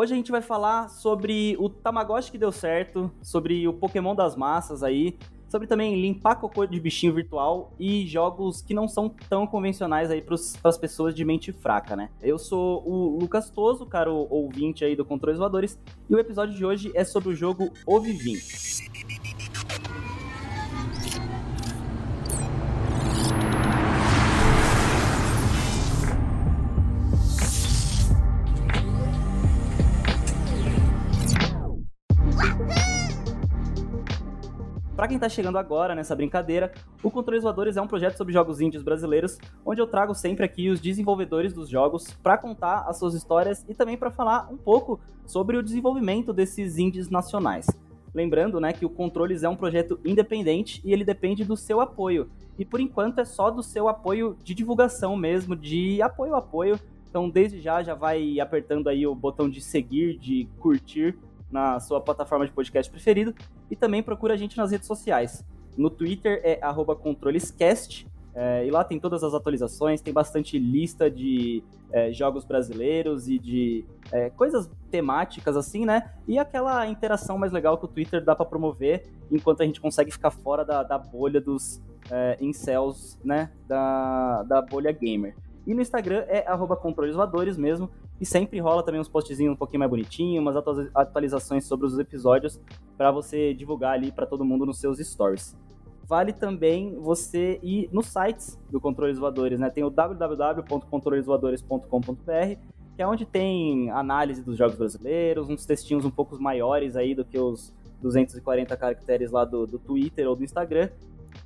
Hoje a gente vai falar sobre o Tamagotchi que deu certo, sobre o Pokémon das massas aí, sobre também limpar cocô de bichinho virtual e jogos que não são tão convencionais aí para as pessoas de mente fraca, né? Eu sou o Lucas Toso, cara, ouvinte aí do Controles Voadores, e o episódio de hoje é sobre o jogo Ovivim. Quem está chegando agora nessa brincadeira, o Controles Voadores é um projeto sobre jogos índios brasileiros, onde eu trago sempre aqui os desenvolvedores dos jogos para contar as suas histórias e também para falar um pouco sobre o desenvolvimento desses indies nacionais. Lembrando, né, que o Controles é um projeto independente e ele depende do seu apoio. E por enquanto é só do seu apoio de divulgação mesmo, de apoio apoio. Então, desde já já vai apertando aí o botão de seguir, de curtir na sua plataforma de podcast preferido e também procura a gente nas redes sociais. No Twitter é controlescast é, e lá tem todas as atualizações, tem bastante lista de é, jogos brasileiros e de é, coisas temáticas assim, né? E aquela interação mais legal que o Twitter dá para promover enquanto a gente consegue ficar fora da, da bolha dos é, incels, né? Da, da bolha gamer. E no Instagram é controlesvoadores mesmo. E sempre rola também uns postzinhos um pouquinho mais bonitinhos, umas atualizações sobre os episódios para você divulgar ali para todo mundo nos seus stories. Vale também você ir nos sites do Controles Voadores, né? Tem o www.controlesvoadores.com.br, que é onde tem análise dos jogos brasileiros, uns textinhos um pouco maiores aí do que os 240 caracteres lá do, do Twitter ou do Instagram.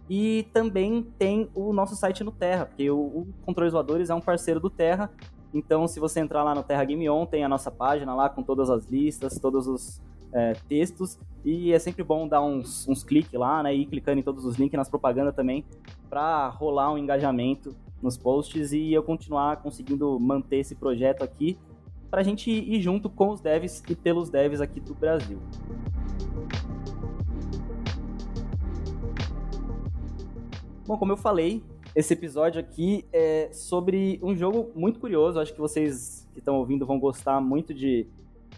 E também tem o nosso site no Terra, porque o, o Controles Voadores é um parceiro do Terra, então, se você entrar lá no Terra Game On, tem a nossa página lá com todas as listas, todos os é, textos. E é sempre bom dar uns, uns cliques lá, né? E ir clicando em todos os links nas propagandas também, para rolar um engajamento nos posts e eu continuar conseguindo manter esse projeto aqui, para a gente ir junto com os devs e pelos devs aqui do Brasil. Bom, como eu falei, esse episódio aqui é sobre um jogo muito curioso. Acho que vocês que estão ouvindo vão gostar muito de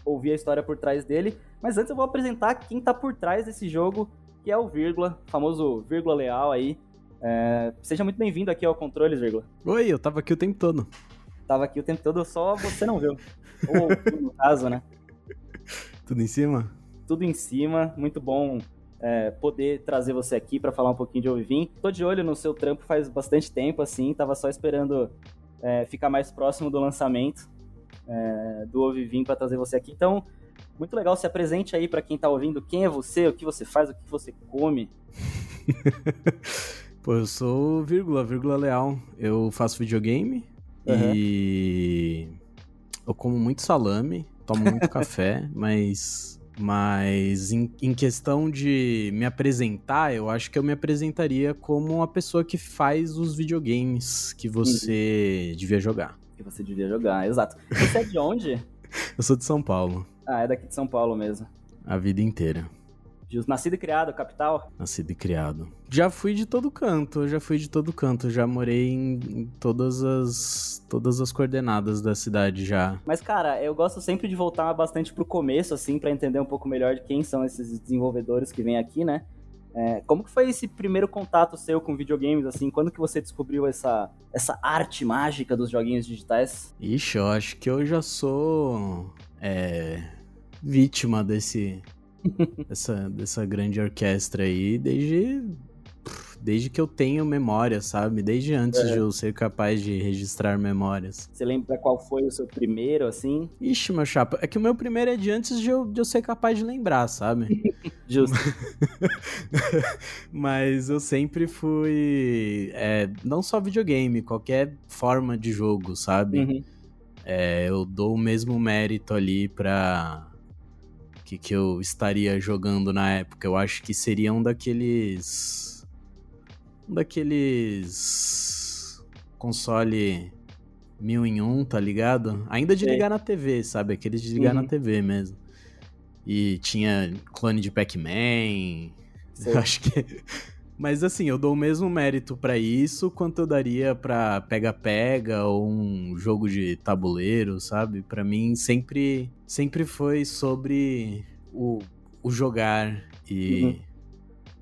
ouvir a história por trás dele. Mas antes eu vou apresentar quem está por trás desse jogo, que é o Vírgula, famoso Vírgula Leal aí. É... Seja muito bem-vindo aqui ao Controles, Vírgula. Oi, eu tava aqui o tempo todo. Tava aqui o tempo todo, só você não viu. Ou no caso, né? Tudo em cima? Tudo em cima, muito bom é, poder trazer você aqui para falar um pouquinho de Ovivim. Tô de olho no seu trampo faz bastante tempo, assim, tava só esperando é, ficar mais próximo do lançamento é, do Ovivim para trazer você aqui. Então, muito legal, se apresente aí para quem tá ouvindo, quem é você, o que você faz, o que você come. Pô, eu sou vírgula, vírgula leal. Eu faço videogame uhum. e eu como muito salame, tomo muito café, mas mas em, em, questão de me apresentar, eu acho que eu me apresentaria como uma pessoa que faz os videogames que você uhum. devia jogar. Que você devia jogar, exato. Você é de onde? eu sou de São Paulo. Ah, é daqui de São Paulo mesmo. A vida inteira. Nascido e criado, capital? Nascido e criado. Já fui de todo canto, já fui de todo canto, já morei em, todas as todas as coordenadas da cidade já. Mas cara, eu gosto sempre de voltar bastante pro começo assim para entender um pouco melhor de quem são esses desenvolvedores que vêm aqui, né? É, como que foi esse primeiro contato seu com videogames, assim? Quando que você descobriu essa, essa arte mágica dos joguinhos digitais? Ixi, eu acho que eu já sou é, vítima desse, dessa, dessa grande orquestra aí desde desde que eu tenho memória, sabe? Desde antes é. de eu ser capaz de registrar memórias. Você lembra qual foi o seu primeiro, assim? Ixi, meu chapa, é que o meu primeiro é de antes de eu, de eu ser capaz de lembrar, sabe? Justo. Mas eu sempre fui. É, não só videogame, qualquer forma de jogo, sabe? Uhum. É, eu dou o mesmo mérito ali pra que, que eu estaria jogando na época. Eu acho que seria um daqueles. Um daqueles. Console mil em um, tá ligado? Ainda de ligar na TV, sabe? Aqueles de ligar uhum. na TV mesmo. E tinha clone de Pac-Man. Acho que. Mas assim, eu dou o mesmo mérito para isso quanto eu daria para pega-pega ou um jogo de tabuleiro, sabe? Para mim sempre sempre foi sobre o, o jogar e uhum.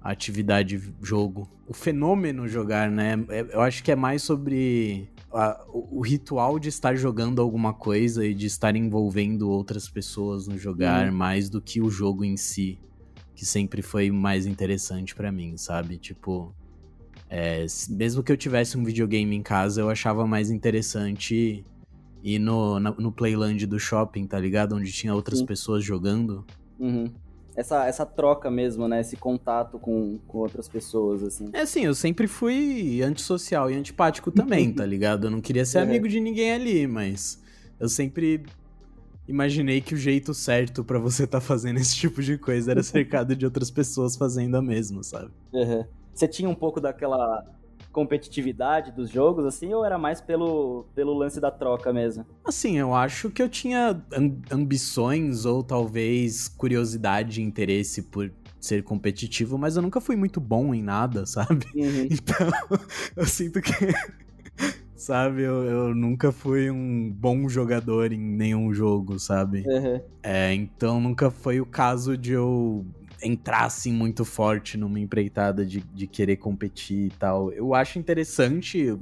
a atividade jogo. O fenômeno jogar, né? É, eu acho que é mais sobre a, o, o, ritual de estar jogando alguma coisa e de estar envolvendo outras pessoas no jogar, uhum. mais do que o jogo em si que sempre foi mais interessante para mim, sabe? Tipo, é, mesmo que eu tivesse um videogame em casa, eu achava mais interessante ir no, no Playland do shopping, tá ligado? Onde tinha outras Sim. pessoas jogando. Uhum. Essa, essa troca mesmo, né? Esse contato com, com outras pessoas, assim. É assim, eu sempre fui antissocial e antipático também, tá ligado? Eu não queria ser é. amigo de ninguém ali, mas eu sempre imaginei que o jeito certo para você estar tá fazendo esse tipo de coisa era cercado de outras pessoas fazendo a mesma, sabe? Uhum. Você tinha um pouco daquela competitividade dos jogos, assim, ou era mais pelo, pelo lance da troca mesmo? Assim, eu acho que eu tinha ambições ou talvez curiosidade e interesse por ser competitivo, mas eu nunca fui muito bom em nada, sabe? Uhum. Então, eu sinto que sabe? Eu, eu, nunca fui um bom jogador em nenhum jogo, sabe? Uhum. É, então nunca foi o caso de eu entrar assim muito forte numa empreitada de, de querer competir e tal. Eu acho interessante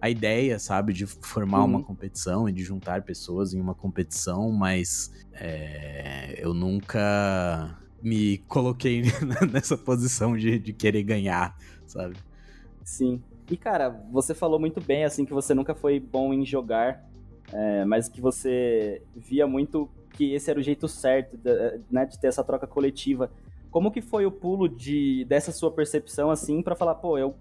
a ideia, sabe, de formar uhum. uma competição e de juntar pessoas em uma competição, mas é, eu nunca me coloquei nessa posição de, de querer ganhar, sabe? Sim. E, cara, você falou muito bem, assim, que você nunca foi bom em jogar, é, mas que você via muito que esse era o jeito certo, de, né, de ter essa troca coletiva. Como que foi o pulo de dessa sua percepção, assim, para falar, pô, eu,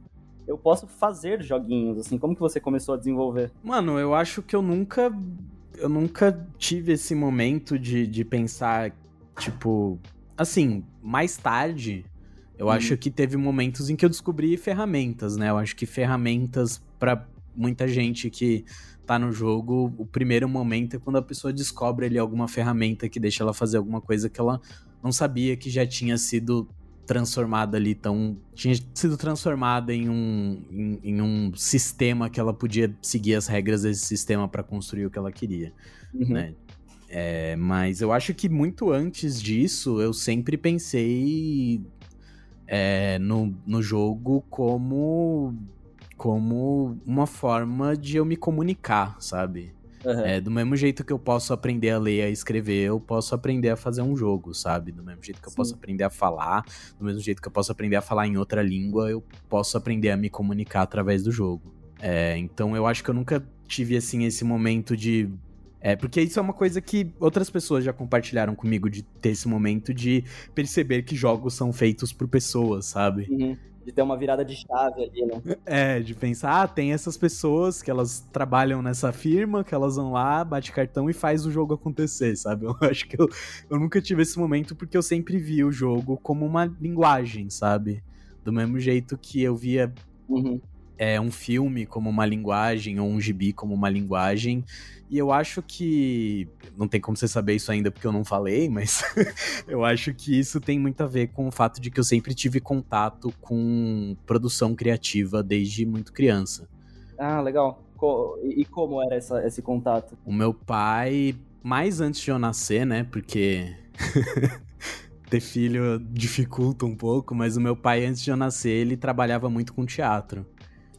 eu posso fazer joguinhos, assim, como que você começou a desenvolver? Mano, eu acho que eu nunca, eu nunca tive esse momento de, de pensar, tipo, assim, mais tarde eu uhum. acho que teve momentos em que eu descobri ferramentas, né? Eu acho que ferramentas para muita gente que tá no jogo, o primeiro momento é quando a pessoa descobre ali alguma ferramenta que deixa ela fazer alguma coisa que ela não sabia que já tinha sido transformada ali tão tinha sido transformada em um em, em um sistema que ela podia seguir as regras desse sistema para construir o que ela queria, uhum. né? É, mas eu acho que muito antes disso eu sempre pensei é, no, no jogo como como uma forma de eu me comunicar, sabe? Uhum. É, do mesmo jeito que eu posso aprender a ler e a escrever, eu posso aprender a fazer um jogo, sabe? Do mesmo jeito que eu Sim. posso aprender a falar, do mesmo jeito que eu posso aprender a falar em outra língua, eu posso aprender a me comunicar através do jogo. É, então eu acho que eu nunca tive, assim, esse momento de é, porque isso é uma coisa que outras pessoas já compartilharam comigo de ter esse momento de perceber que jogos são feitos por pessoas, sabe? Uhum. De ter uma virada de chave ali, né? É, de pensar, ah, tem essas pessoas que elas trabalham nessa firma, que elas vão lá, bate cartão e faz o jogo acontecer, sabe? Eu acho que eu, eu nunca tive esse momento porque eu sempre vi o jogo como uma linguagem, sabe? Do mesmo jeito que eu via uhum. É, um filme como uma linguagem ou um gibi como uma linguagem. E eu acho que. Não tem como você saber isso ainda porque eu não falei, mas eu acho que isso tem muito a ver com o fato de que eu sempre tive contato com produção criativa desde muito criança. Ah, legal. E como era essa, esse contato? O meu pai, mais antes de eu nascer, né? Porque. ter filho dificulta um pouco, mas o meu pai, antes de eu nascer, ele trabalhava muito com teatro.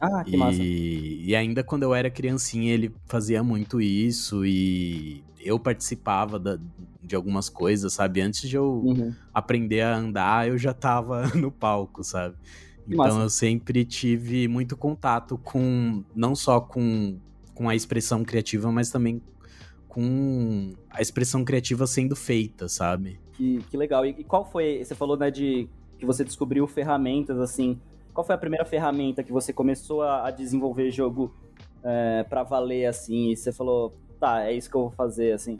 Ah, que e, massa. E ainda quando eu era criancinha, ele fazia muito isso e eu participava da, de algumas coisas, sabe? Antes de eu uhum. aprender a andar, eu já tava no palco, sabe? Então massa. eu sempre tive muito contato com, não só com, com a expressão criativa, mas também com a expressão criativa sendo feita, sabe? Que, que legal. E, e qual foi, você falou, né, de que você descobriu ferramentas, assim, qual foi a primeira ferramenta que você começou a, a desenvolver jogo é, para valer, assim, e você falou, tá, é isso que eu vou fazer, assim?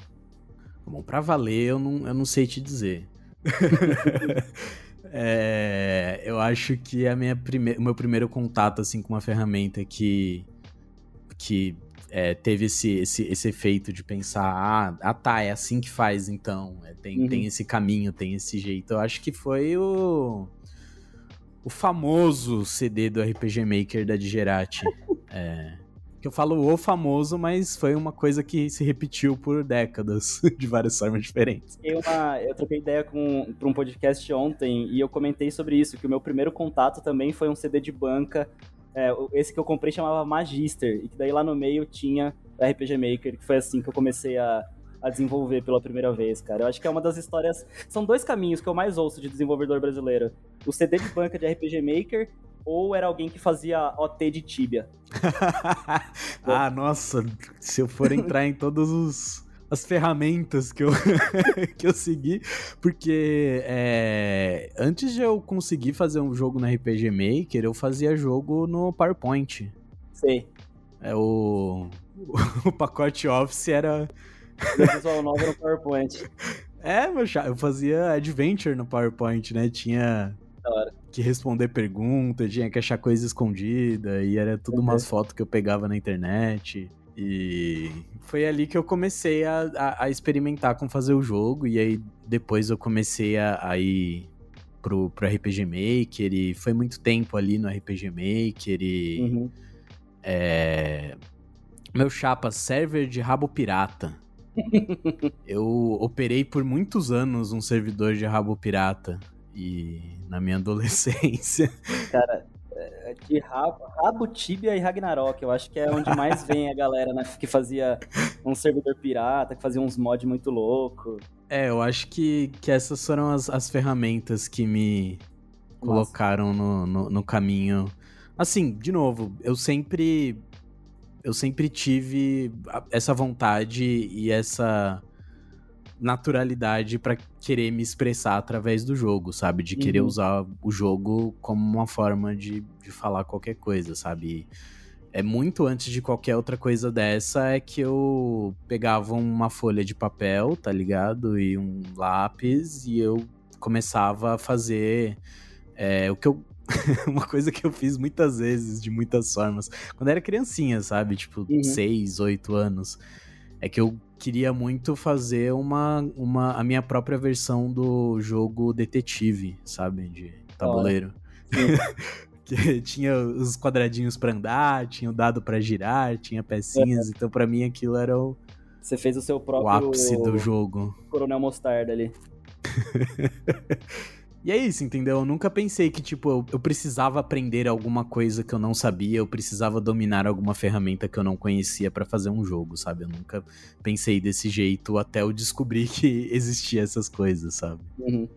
Bom, pra valer eu não, eu não sei te dizer. é, eu acho que a minha prime... o meu primeiro contato, assim, com uma ferramenta que, que é, teve esse, esse, esse efeito de pensar, ah, ah tá, é assim que faz, então. É, tem, uhum. tem esse caminho, tem esse jeito. Eu acho que foi o o famoso CD do RPG Maker da Digerati. é, que eu falo o famoso, mas foi uma coisa que se repetiu por décadas, de várias formas diferentes. Eu, uma, eu troquei ideia com para um podcast ontem e eu comentei sobre isso, que o meu primeiro contato também foi um CD de banca. É, esse que eu comprei chamava Magister, e que daí lá no meio tinha RPG Maker, que foi assim que eu comecei a, a desenvolver pela primeira vez, cara. Eu acho que é uma das histórias. São dois caminhos que eu mais ouço de desenvolvedor brasileiro: o CD de banca de RPG Maker ou era alguém que fazia OT de Tibia. ah, nossa, se eu for entrar em todos os as ferramentas que eu, que eu segui, porque é, antes de eu conseguir fazer um jogo no RPG Maker, eu fazia jogo no PowerPoint. Sei. É o, o pacote Office era visual novel no PowerPoint. É, meu chá, eu fazia adventure no PowerPoint, né? Tinha que responder perguntas, tinha que achar coisa escondida, e era tudo uhum. umas fotos que eu pegava na internet. E foi ali que eu comecei a, a, a, experimentar com fazer o jogo, e aí depois eu comecei a, a ir pro, pro RPG Maker, e foi muito tempo ali no RPG Maker, e. Uhum. É, meu chapa, server de rabo pirata. Eu operei por muitos anos um servidor de rabo pirata. E na minha adolescência. Cara, é, de rabo, rabo, Tibia e Ragnarok, eu acho que é onde mais vem a galera, né? Que fazia um servidor pirata, que fazia uns mods muito louco. É, eu acho que, que essas foram as, as ferramentas que me colocaram no, no, no caminho. Assim, de novo, eu sempre eu sempre tive essa vontade e essa naturalidade para querer me expressar através do jogo, sabe? De querer uhum. usar o jogo como uma forma de, de falar qualquer coisa, sabe? É muito antes de qualquer outra coisa dessa é que eu pegava uma folha de papel, tá ligado? E um lápis e eu começava a fazer é, o que eu uma coisa que eu fiz muitas vezes, de muitas formas. Quando era criancinha, sabe? Tipo, uhum. 6, 8 anos. É que eu queria muito fazer uma, uma a minha própria versão do jogo detetive, sabe? De tabuleiro. que tinha os quadradinhos para andar, tinha o dado para girar, tinha pecinhas. É. Então, para mim, aquilo era o. Você fez o seu próprio. O ápice do jogo. Coronel Mostarda ali. E é isso, entendeu? Eu nunca pensei que, tipo, eu, eu, precisava aprender alguma coisa que eu não sabia, eu precisava dominar alguma ferramenta que eu não conhecia para fazer um jogo, sabe? Eu nunca pensei desse jeito até eu descobrir que existia essas coisas, sabe? Uhum.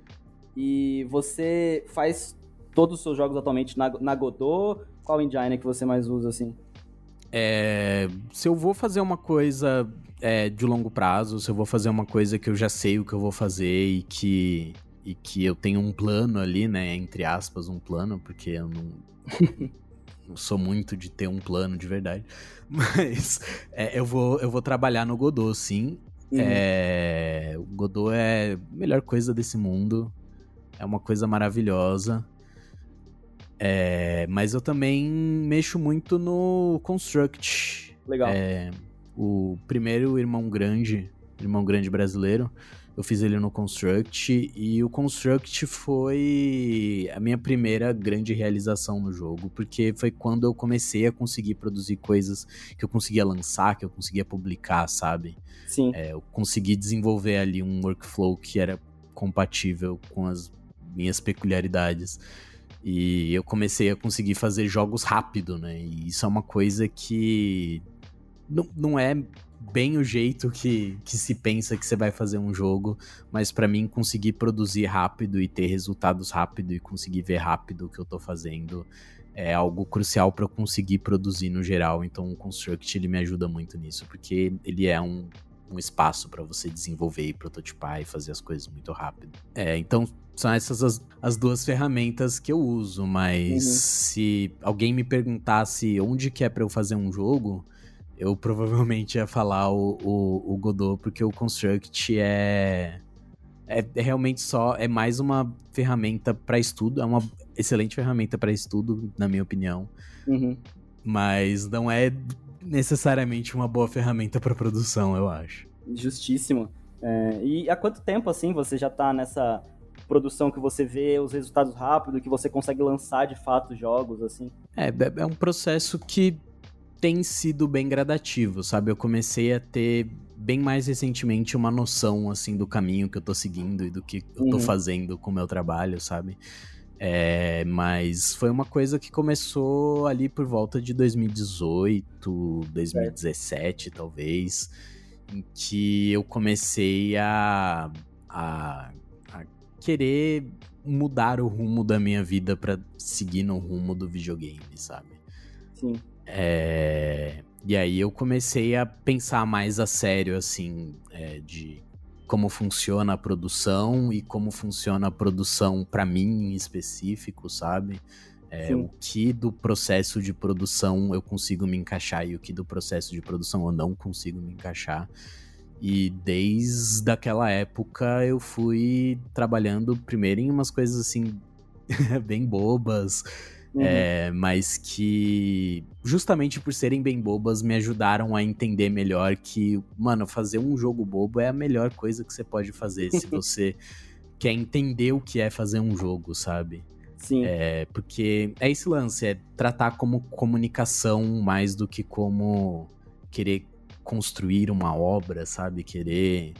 E você faz todos os seus jogos atualmente na, na Godot? Qual engine que você mais usa, assim? É, se eu vou fazer uma coisa é, de longo prazo, se eu vou fazer uma coisa que eu já sei o que eu vou fazer e que e que eu tenho um plano ali, né? Entre aspas, um plano, porque eu não. não sou muito de ter um plano de verdade. Mas é, eu, vou, eu vou trabalhar no Godot, sim. Uhum. É, o Godot é a melhor coisa desse mundo. É uma coisa maravilhosa. É, mas eu também mexo muito no Construct. Legal. É, o primeiro irmão grande, irmão grande brasileiro, eu fiz ele no Construct e o Construct foi a minha primeira grande realização no jogo, porque foi quando eu comecei a conseguir produzir coisas que eu conseguia lançar, que eu conseguia publicar, sabe? Sim. É, eu consegui desenvolver ali um workflow que era compatível com as minhas peculiaridades. E eu comecei a conseguir fazer jogos rápido, né? E isso é uma coisa que não, não é bem o jeito que, que se pensa que você vai fazer um jogo, mas para mim conseguir produzir rápido e ter resultados rápido e conseguir ver rápido o que eu tô fazendo é algo crucial para eu conseguir produzir no geral. Então o Construct ele me ajuda muito nisso, porque ele é um, um espaço para você desenvolver e prototipar e fazer as coisas muito rápido. É, então são essas as, as duas ferramentas que eu uso, mas uhum. se alguém me perguntasse onde que é para eu fazer um jogo, eu provavelmente ia falar o, o, o Godot, porque o Construct é, é, é, realmente só, é mais uma ferramenta para estudo, é uma excelente ferramenta para estudo, na minha opinião. Uhum. Mas não é necessariamente uma boa ferramenta para produção, eu acho. Justíssimo. É, e há quanto tempo, assim, você já tá nessa produção que você vê os resultados rápido, que você consegue lançar de fato jogos, assim? É, é, é um processo que tem sido bem gradativo, sabe? Eu comecei a ter bem mais recentemente uma noção, assim, do caminho que eu tô seguindo e do que eu tô uhum. fazendo com o meu trabalho, sabe? É, mas foi uma coisa que começou ali por volta de 2018, 2017, é. talvez, em que eu comecei a, a, a querer mudar o rumo da minha vida para seguir no rumo do videogame, sabe? Sim. É, e aí eu comecei a pensar mais a sério, assim, é, de como funciona a produção e como funciona a produção para mim em específico, sabe? É, o que do processo de produção eu consigo me encaixar e o que do processo de produção eu não consigo me encaixar. E desde aquela época eu fui trabalhando primeiro em umas coisas assim bem bobas, Uhum. É, mas que, justamente por serem bem bobas, me ajudaram a entender melhor que, mano, fazer um jogo bobo é a melhor coisa que você pode fazer se você quer entender o que é fazer um jogo, sabe? Sim. É, porque é esse lance, é tratar como comunicação mais do que como querer construir uma obra, sabe? Querer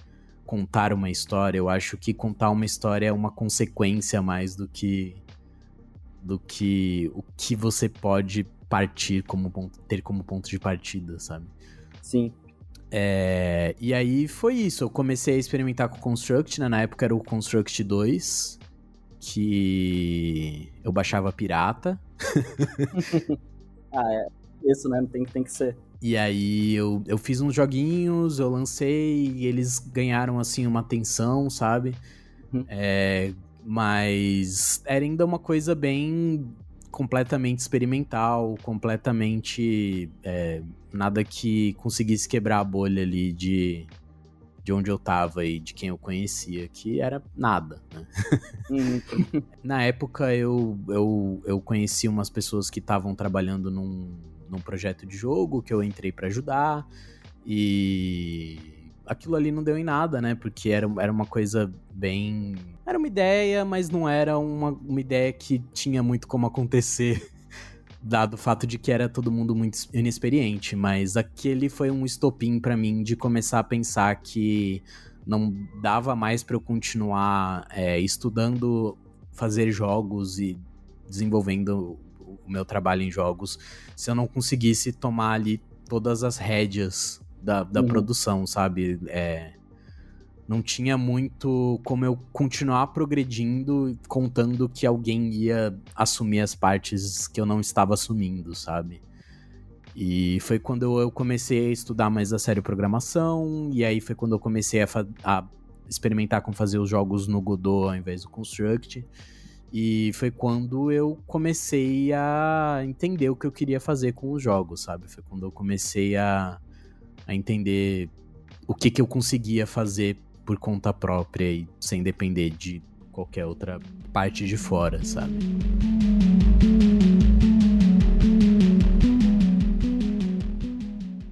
contar uma história. Eu acho que contar uma história é uma consequência mais do que do que o que você pode partir como ponto, ter como ponto de partida, sabe? Sim. É, e aí foi isso. Eu comecei a experimentar com o Construct, né? Na época era o Construct 2, que eu baixava pirata. ah, é. Isso, né? Tem, tem que ser. E aí eu, eu fiz uns joguinhos, eu lancei e eles ganharam, assim, uma atenção, sabe? Uhum. É, mas era ainda uma coisa bem completamente experimental, completamente é, nada que conseguisse quebrar a bolha ali de, de onde eu tava e de quem eu conhecia, que era nada, né? Uhum. Na época eu, eu, eu conheci umas pessoas que estavam trabalhando num, num projeto de jogo que eu entrei para ajudar e aquilo ali não deu em nada, né? Porque era, era uma coisa bem. Era uma ideia, mas não era uma, uma ideia que tinha muito como acontecer, dado o fato de que era todo mundo muito inexperiente. Mas aquele foi um estopim para mim de começar a pensar que não dava mais para eu continuar é, estudando fazer jogos e desenvolvendo o meu trabalho em jogos se eu não conseguisse tomar ali todas as rédeas da, da uhum. produção, sabe? É, não tinha muito como eu continuar progredindo contando que alguém ia assumir as partes que eu não estava assumindo, sabe? E foi quando eu comecei a estudar mais a sério programação, e aí foi quando eu comecei a, a experimentar com fazer os jogos no Godot ao invés do Construct. E foi quando eu comecei a entender o que eu queria fazer com os jogos, sabe? Foi quando eu comecei a a entender o que, que eu conseguia fazer por conta própria e sem depender de qualquer outra parte de fora, sabe?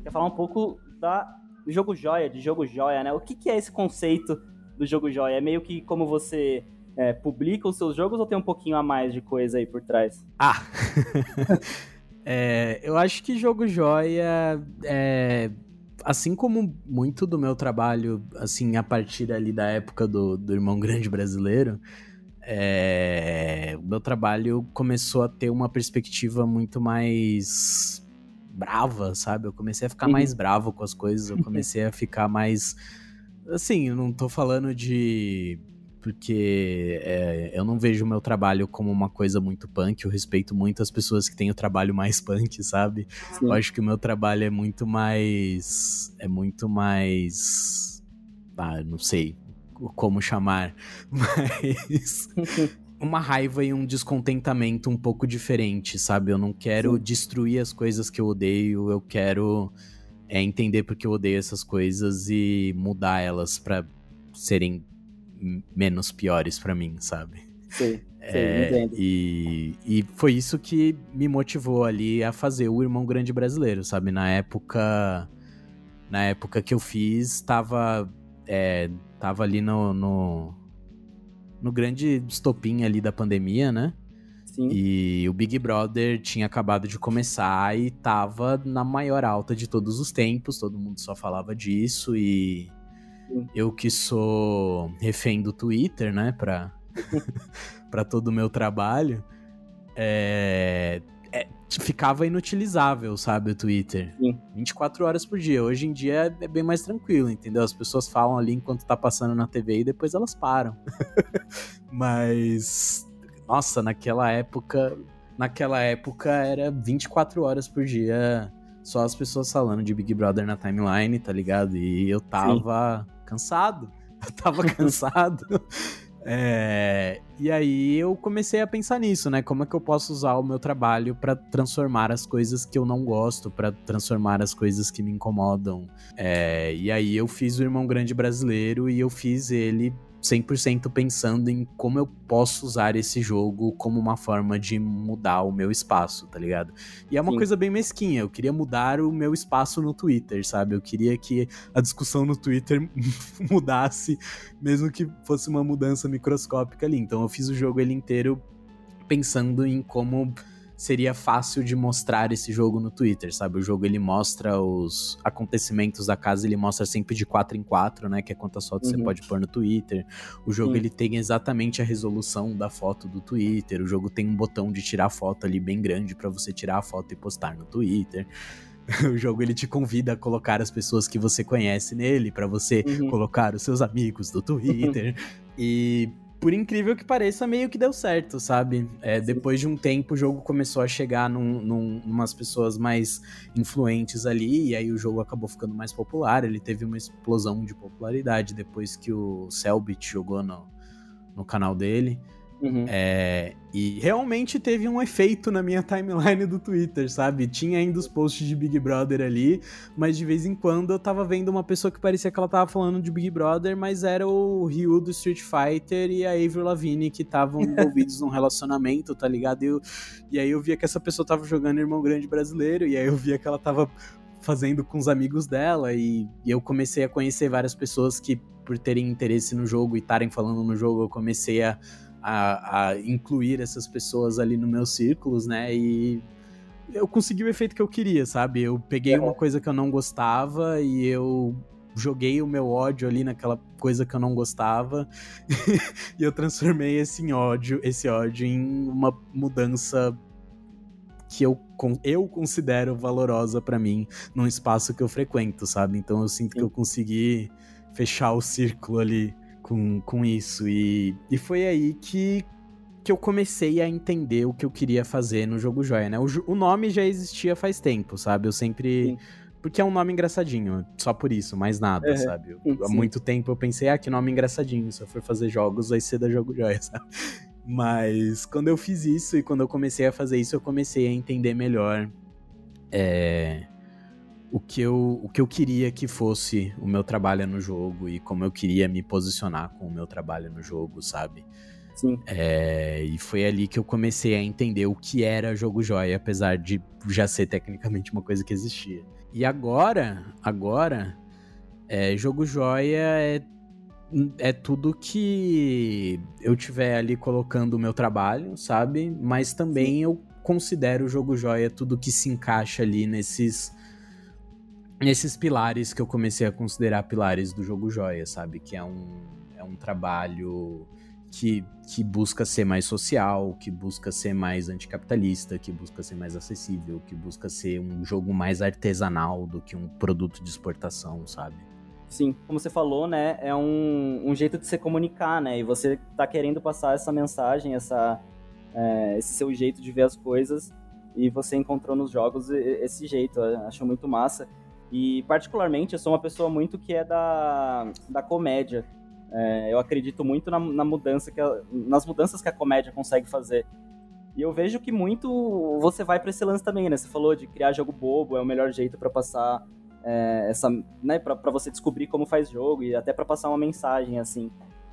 Quer falar um pouco da do jogo joia, de jogo joia, né? O que, que é esse conceito do jogo joia? É meio que como você é, publica os seus jogos ou tem um pouquinho a mais de coisa aí por trás? Ah! é, eu acho que jogo joia é assim como muito do meu trabalho, assim, a partir ali da época do, do Irmão Grande Brasileiro, é, o meu trabalho começou a ter uma perspectiva muito mais brava, sabe? Eu comecei a ficar mais uhum. bravo com as coisas, eu comecei a ficar mais. Assim, eu não tô falando de porque é, eu não vejo o meu trabalho como uma coisa muito punk. Eu respeito muito as pessoas que têm o trabalho mais punk, sabe? Sim. Eu acho que o meu trabalho é muito mais. É muito mais. Ah, não sei como chamar, mas. uma raiva e um descontentamento um pouco diferente, sabe? Eu não quero Sim. destruir as coisas que eu odeio, eu quero é, entender porque eu odeio essas coisas e mudar elas para serem menos piores para mim, sabe? Sim, é, entendo. E, e foi isso que me motivou ali a fazer o Irmão Grande Brasileiro, sabe? Na época. Na época que eu fiz, tava. É, tava ali no, no no grande estopim ali da pandemia, né? Sim. E o Big Brother tinha acabado de começar e tava na maior alta de todos os tempos, todo mundo só falava disso e Sim. eu que sou refém do Twitter, né, pra, pra todo o meu trabalho, é, é, ficava inutilizável, sabe, o Twitter. Sim. 24 horas por dia. Hoje em dia é bem mais tranquilo, entendeu? As pessoas falam ali enquanto tá passando na TV e depois elas param. Mas nossa, naquela época, naquela época era 24 horas por dia só as pessoas falando de Big Brother na timeline, tá ligado? E eu tava Sim. Cansado. Eu tava cansado. É, e aí eu comecei a pensar nisso, né? Como é que eu posso usar o meu trabalho para transformar as coisas que eu não gosto, para transformar as coisas que me incomodam. É, e aí eu fiz o Irmão Grande Brasileiro e eu fiz ele 100% pensando em como eu posso usar esse jogo como uma forma de mudar o meu espaço, tá ligado? E é uma Sim. coisa bem mesquinha, eu queria mudar o meu espaço no Twitter, sabe? Eu queria que a discussão no Twitter mudasse, mesmo que fosse uma mudança microscópica ali. Então eu fiz o jogo ele inteiro pensando em como seria fácil de mostrar esse jogo no Twitter, sabe? O jogo ele mostra os acontecimentos da casa, ele mostra sempre de 4 em 4, né? Que é quantas fotos uhum. você pode pôr no Twitter. O jogo Sim. ele tem exatamente a resolução da foto do Twitter. O jogo tem um botão de tirar foto ali bem grande para você tirar a foto e postar no Twitter. o jogo ele te convida a colocar as pessoas que você conhece nele para você uhum. colocar os seus amigos do Twitter. e por incrível que pareça, meio que deu certo, sabe? É, depois de um tempo, o jogo começou a chegar num, num, umas pessoas mais influentes ali, e aí o jogo acabou ficando mais popular. Ele teve uma explosão de popularidade depois que o Selbit jogou no, no canal dele. Uhum. É, e realmente teve um efeito na minha timeline do Twitter, sabe? Tinha ainda os posts de Big Brother ali, mas de vez em quando eu tava vendo uma pessoa que parecia que ela tava falando de Big Brother, mas era o Ryu do Street Fighter e a Avril Lavigne que estavam envolvidos num relacionamento, tá ligado? E, eu, e aí eu via que essa pessoa tava jogando Irmão Grande Brasileiro, e aí eu via que ela tava fazendo com os amigos dela, e, e eu comecei a conhecer várias pessoas que, por terem interesse no jogo e estarem falando no jogo, eu comecei a a, a incluir essas pessoas ali no meus círculos, né? E eu consegui o efeito que eu queria, sabe? Eu peguei uma coisa que eu não gostava e eu joguei o meu ódio ali naquela coisa que eu não gostava e eu transformei esse ódio, esse ódio em uma mudança que eu, eu considero valorosa para mim num espaço que eu frequento, sabe? Então eu sinto que eu consegui fechar o círculo ali com, com isso. E, e foi aí que, que eu comecei a entender o que eu queria fazer no jogo Joia, né? O, o nome já existia faz tempo, sabe? Eu sempre. Sim. Porque é um nome engraçadinho, só por isso, mais nada, uhum. sabe? Eu, há muito tempo eu pensei, ah, que nome engraçadinho, se eu for fazer jogos, vai ser da Jogo Joia, sabe? Mas quando eu fiz isso e quando eu comecei a fazer isso, eu comecei a entender melhor é, o que eu, o que eu queria que fosse o meu trabalho no jogo e como eu queria me posicionar com o meu trabalho no jogo, sabe? Sim. É, e foi ali que eu comecei a entender o que era jogo joia, apesar de já ser tecnicamente uma coisa que existia. E agora, agora, é, jogo joia é, é tudo que eu tiver ali colocando o meu trabalho, sabe? Mas também Sim. eu considero o jogo joia tudo que se encaixa ali nesses nesses pilares que eu comecei a considerar pilares do jogo joia, sabe? Que é um, é um trabalho que, que busca ser mais social, que busca ser mais anticapitalista, que busca ser mais acessível, que busca ser um jogo mais artesanal do que um produto de exportação, sabe? Sim, como você falou, né, é um, um jeito de se comunicar, né, e você tá querendo passar essa mensagem, essa, é, esse seu jeito de ver as coisas, e você encontrou nos jogos esse jeito, eu acho muito massa. E, particularmente, eu sou uma pessoa muito que é da, da comédia. É, eu acredito muito na, na mudança que a, nas mudanças que a comédia consegue fazer. E eu vejo que muito você vai para esse lance também, né? Você falou de criar jogo bobo, é o melhor jeito para passar é, essa, né, para você descobrir como faz jogo e até para passar uma mensagem assim.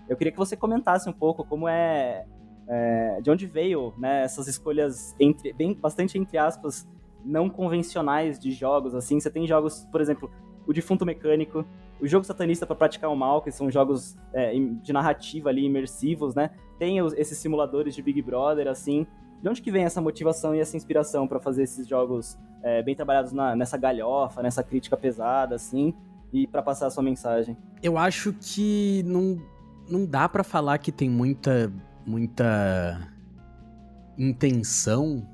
Eu queria que você comentasse um pouco como é, é de onde veio, né, essas escolhas entre bem bastante entre aspas não convencionais de jogos, assim. Você tem jogos, por exemplo, o Defunto Mecânico, o jogo satanista para praticar o mal, que são jogos é, de narrativa ali, imersivos, né? Tem os, esses simuladores de Big Brother, assim. De onde que vem essa motivação e essa inspiração para fazer esses jogos é, bem trabalhados na, nessa galhofa, nessa crítica pesada, assim, e para passar a sua mensagem? Eu acho que não, não dá para falar que tem muita, muita intenção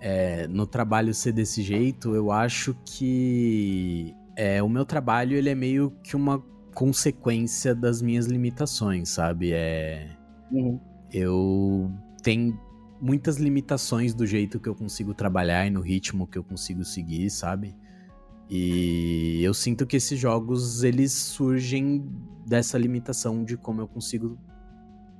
é, no trabalho ser desse jeito. Eu acho que é, o meu trabalho ele é meio que uma consequência das minhas limitações, sabe? É, uhum. Eu tenho muitas limitações do jeito que eu consigo trabalhar e no ritmo que eu consigo seguir, sabe? E eu sinto que esses jogos eles surgem dessa limitação de como eu consigo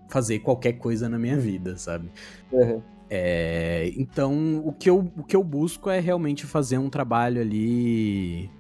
fazer qualquer coisa na minha vida, sabe? Uhum. É, então, o que, eu, o que eu busco é realmente fazer um trabalho ali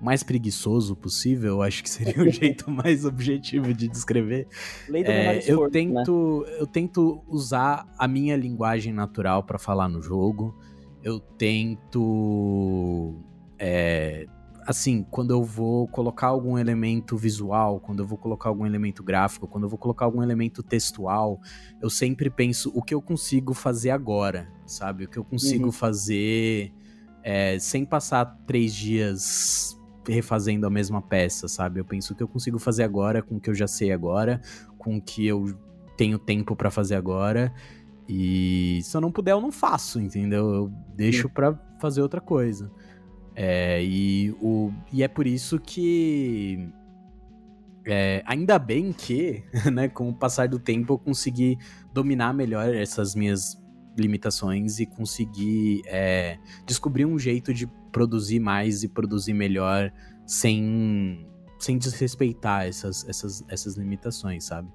mais preguiçoso possível, acho que seria o jeito mais objetivo de descrever. Lei do é, eu né? tento, né? eu tento usar a minha linguagem natural para falar no jogo. Eu tento é, assim, quando eu vou colocar algum elemento visual, quando eu vou colocar algum elemento gráfico, quando eu vou colocar algum elemento textual, eu sempre penso o que eu consigo fazer agora, sabe? O que eu consigo uhum. fazer é, sem passar três dias refazendo a mesma peça, sabe? Eu penso o que eu consigo fazer agora, com o que eu já sei agora, com o que eu tenho tempo para fazer agora. E se eu não puder, eu não faço, entendeu? Eu deixo para fazer outra coisa. É, e, o, e é por isso que. É, ainda bem que, né, com o passar do tempo, eu consegui dominar melhor essas minhas limitações e conseguir é, descobrir um jeito de produzir mais e produzir melhor sem, sem desrespeitar essas, essas, essas limitações, sabe?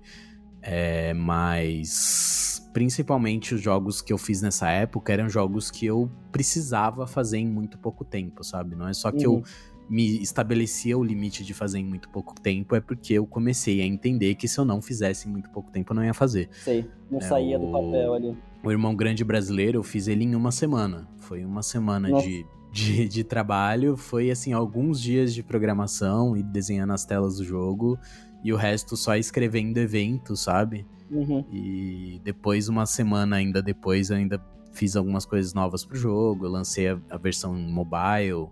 É, mas principalmente os jogos que eu fiz nessa época eram jogos que eu precisava fazer em muito pouco tempo, sabe? Não é só que uhum. eu me estabelecia o limite de fazer em muito pouco tempo, é porque eu comecei a entender que se eu não fizesse em muito pouco tempo, eu não ia fazer. Sei, não é, saía o... do papel ali. O Irmão Grande Brasileiro, eu fiz ele em uma semana. Foi uma semana de, de, de, trabalho, foi assim, alguns dias de programação e desenhando as telas do jogo e o resto só escrevendo evento, sabe? Uhum. E depois, uma semana ainda depois, eu ainda fiz algumas coisas novas pro jogo. Eu lancei a, a versão mobile.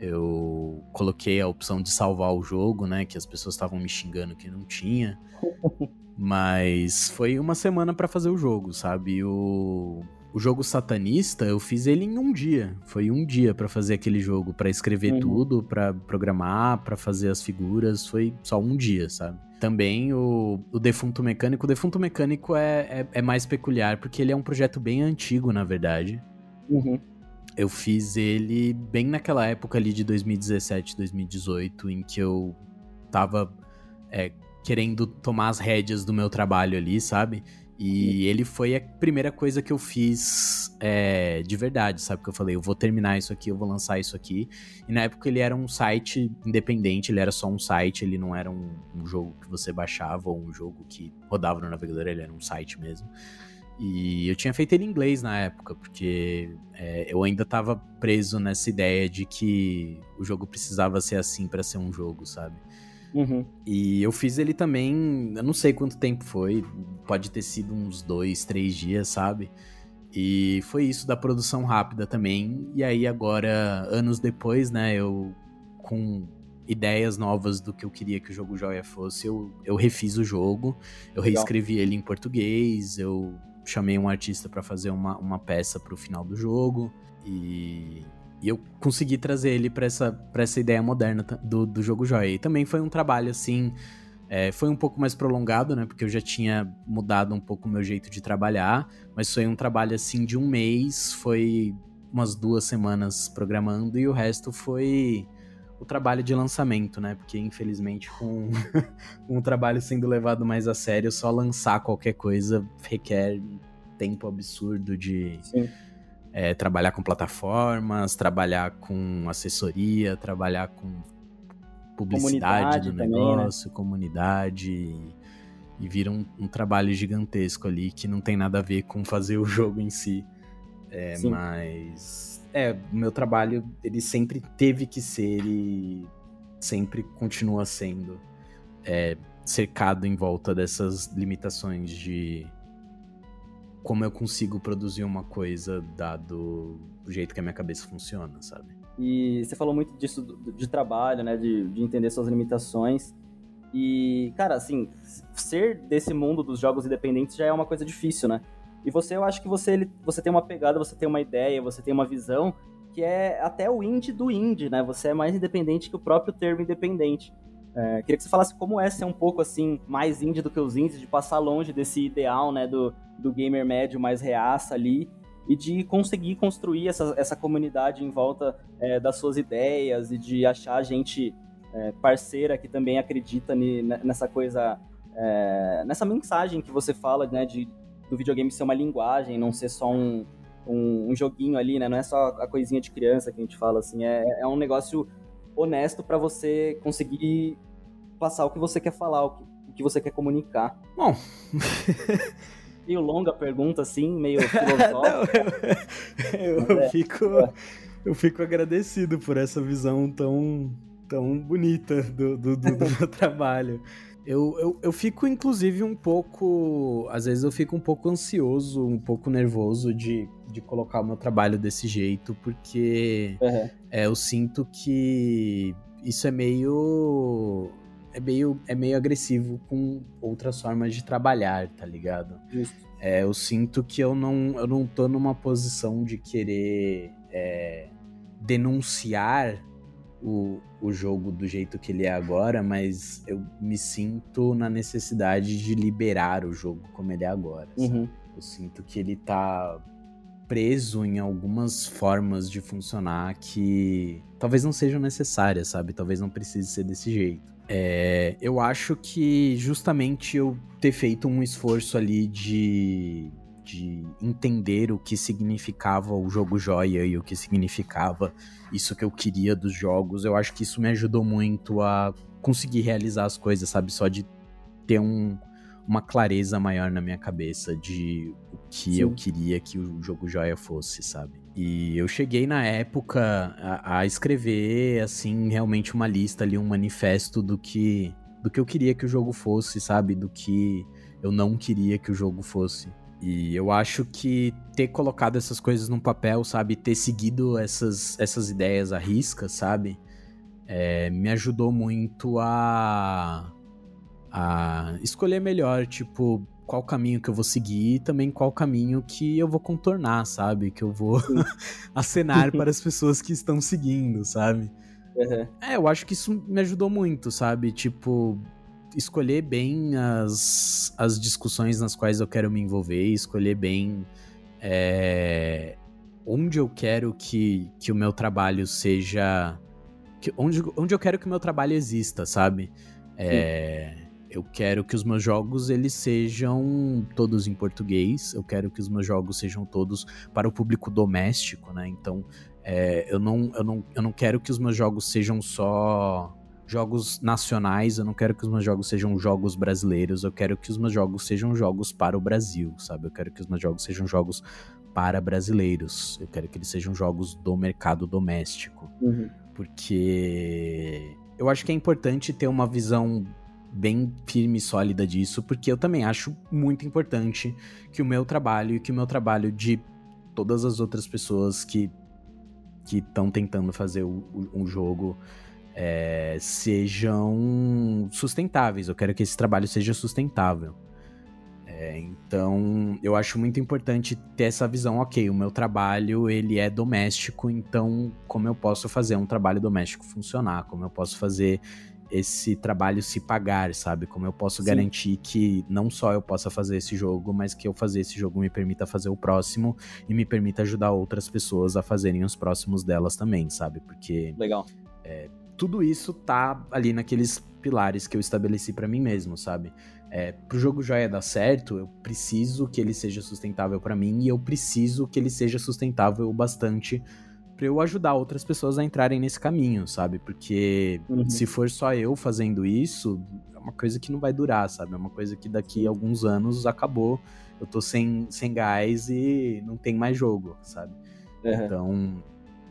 Eu coloquei a opção de salvar o jogo, né? Que as pessoas estavam me xingando que não tinha. Mas foi uma semana para fazer o jogo, sabe? O, o jogo satanista, eu fiz ele em um dia. Foi um dia para fazer aquele jogo, para escrever uhum. tudo, para programar, para fazer as figuras. Foi só um dia, sabe? Também o, o Defunto Mecânico. O Defunto Mecânico é, é, é, mais peculiar, porque ele é um projeto bem antigo, na verdade. Uhum. Eu fiz ele bem naquela época ali de 2017, 2018, em que eu tava é, querendo tomar as rédeas do meu trabalho ali, sabe? E ele foi a primeira coisa que eu fiz é, de verdade, sabe? Que eu falei, eu vou terminar isso aqui, eu vou lançar isso aqui. E na época ele era um site independente, ele era só um site, ele não era um, um jogo que você baixava ou um jogo que rodava no navegador, ele era um site mesmo. E eu tinha feito ele em inglês na época, porque é, eu ainda tava preso nessa ideia de que o jogo precisava ser assim para ser um jogo, sabe? Uhum. E eu fiz ele também, eu não sei quanto tempo foi, pode ter sido uns dois, três dias, sabe? E foi isso da produção rápida também. E aí agora, anos depois, né, eu com ideias novas do que eu queria que o jogo Joia fosse, eu, eu refiz o jogo, eu Legal. reescrevi ele em português, eu chamei um artista para fazer uma, uma peça pro final do jogo. E e eu consegui trazer ele para essa, essa ideia moderna do, do jogo Joia. E também foi um trabalho, assim, é, foi um pouco mais prolongado, né? Porque eu já tinha mudado um pouco o meu jeito de trabalhar. Mas foi um trabalho, assim, de um mês. Foi umas duas semanas programando. E o resto foi o trabalho de lançamento, né? Porque, infelizmente, com, o trabalho sendo levado mais a sério, só lançar qualquer coisa requer tempo absurdo de... Sim é, trabalhar com plataformas, trabalhar com assessoria, trabalhar com publicidade do negócio, também, né? comunidade. E, e vira um, um, trabalho gigantesco ali que não tem nada a ver com fazer o jogo em si. É, mas. É, o meu trabalho, ele sempre teve que ser. E sempre continua sendo é, cercado em volta dessas limitações de como eu consigo produzir uma coisa dado o jeito que a minha cabeça funciona, sabe? E você falou muito disso de trabalho, né? De, de entender suas limitações. E, cara, assim, ser desse mundo dos jogos independentes já é uma coisa difícil, né? E você, eu acho que você, ele, você tem uma pegada, você tem uma ideia, você tem uma visão que é até o indie do indie, né? Você é mais independente que o próprio termo independente. É, queria que você falasse como é ser um pouco assim, mais indie do que os indies, de passar longe desse ideal, né, do, do gamer médio mais reaça ali, e de conseguir construir essa, essa comunidade em volta é, das suas ideias e de achar gente é, parceira que também acredita nessa coisa, é, nessa mensagem que você fala, né, de, do videogame ser uma linguagem, não ser só um, um, um, joguinho ali, né? Não é só a coisinha de criança que a gente fala, assim. É, é um negócio honesto para você conseguir passar o que você quer falar, o que, o que você quer comunicar. Bom. meio longa pergunta, assim, meio filosófica. Não, eu, eu, eu é. fico, eu fico agradecido por essa visão tão, tão bonita do, do, do, do meu trabalho. Eu, eu, eu fico, inclusive, um pouco. Às vezes eu fico um pouco ansioso, um pouco nervoso de, de colocar o meu trabalho desse jeito, porque uhum. é, eu sinto que isso é meio. É meio, é meio agressivo com outras formas de trabalhar, tá ligado? Justo. É, eu sinto que eu não, eu não tô numa posição de querer é, denunciar o, o jogo do jeito que ele é agora, mas eu me sinto na necessidade de liberar o jogo como ele é agora. Uhum. Eu sinto que ele tá preso em algumas formas de funcionar que talvez não sejam necessárias, sabe? Talvez não precise ser desse jeito. É, eu acho que justamente eu ter feito um esforço ali de de entender o que significava o jogo joia e o que significava isso que eu queria dos jogos. Eu acho que isso me ajudou muito a conseguir realizar as coisas, sabe? Só de ter um, uma clareza maior na minha cabeça de o que Sim. eu queria que o jogo joia fosse, sabe? E eu cheguei na época a, a escrever, assim, realmente uma lista ali, um manifesto do que, do que eu queria que o jogo fosse, sabe? Do que eu não queria que o jogo fosse. E eu acho que ter colocado essas coisas num papel, sabe, ter seguido essas, essas ideias à risca, sabe, é, me ajudou muito a, a escolher melhor, tipo, qual caminho que eu vou seguir e também qual caminho que eu vou contornar, sabe, que eu vou acenar para as pessoas que estão seguindo, sabe. Uhum. É, eu acho que isso me ajudou muito, sabe, tipo, escolher bem as, as discussões nas quais eu quero me envolver, escolher bem é, onde eu quero que, que o meu trabalho seja. Que, onde, onde eu quero que o meu trabalho exista, sabe? É, eu quero que os meus jogos eles sejam todos em português, eu quero que os meus jogos sejam todos para o público doméstico, né? Então é, eu, não, eu, não, eu não quero que os meus jogos sejam só jogos nacionais, eu não quero que os meus jogos sejam jogos brasileiros, eu quero que os meus jogos sejam jogos para o Brasil, sabe? Eu quero que os meus jogos sejam jogos para brasileiros, eu quero que eles sejam jogos do mercado doméstico. Uhum. Porque eu acho que é importante ter uma visão bem firme e sólida disso, porque eu também acho muito importante que o meu trabalho e que o meu trabalho de todas as outras pessoas que que estão tentando fazer o, o, um jogo é, sejam sustentáveis. Eu quero que esse trabalho seja sustentável. É, então, eu acho muito importante ter essa visão, ok, o meu trabalho, ele é doméstico, então como eu posso fazer um trabalho doméstico funcionar? Como eu posso fazer esse trabalho se pagar, sabe? Como eu posso Sim. garantir que não só eu possa fazer esse jogo, mas que eu fazer esse jogo me permita fazer o próximo e me permita ajudar outras pessoas a fazerem os próximos delas também, sabe? Porque... Legal. É, tudo isso tá ali naqueles pilares que eu estabeleci para mim mesmo, sabe? É, pro jogo joia dar certo, eu preciso que ele seja sustentável para mim e eu preciso que ele seja sustentável bastante para eu ajudar outras pessoas a entrarem nesse caminho, sabe? Porque uhum. se for só eu fazendo isso, é uma coisa que não vai durar, sabe? É uma coisa que daqui a alguns anos acabou, eu tô sem, sem gás e não tem mais jogo, sabe? Uhum. Então,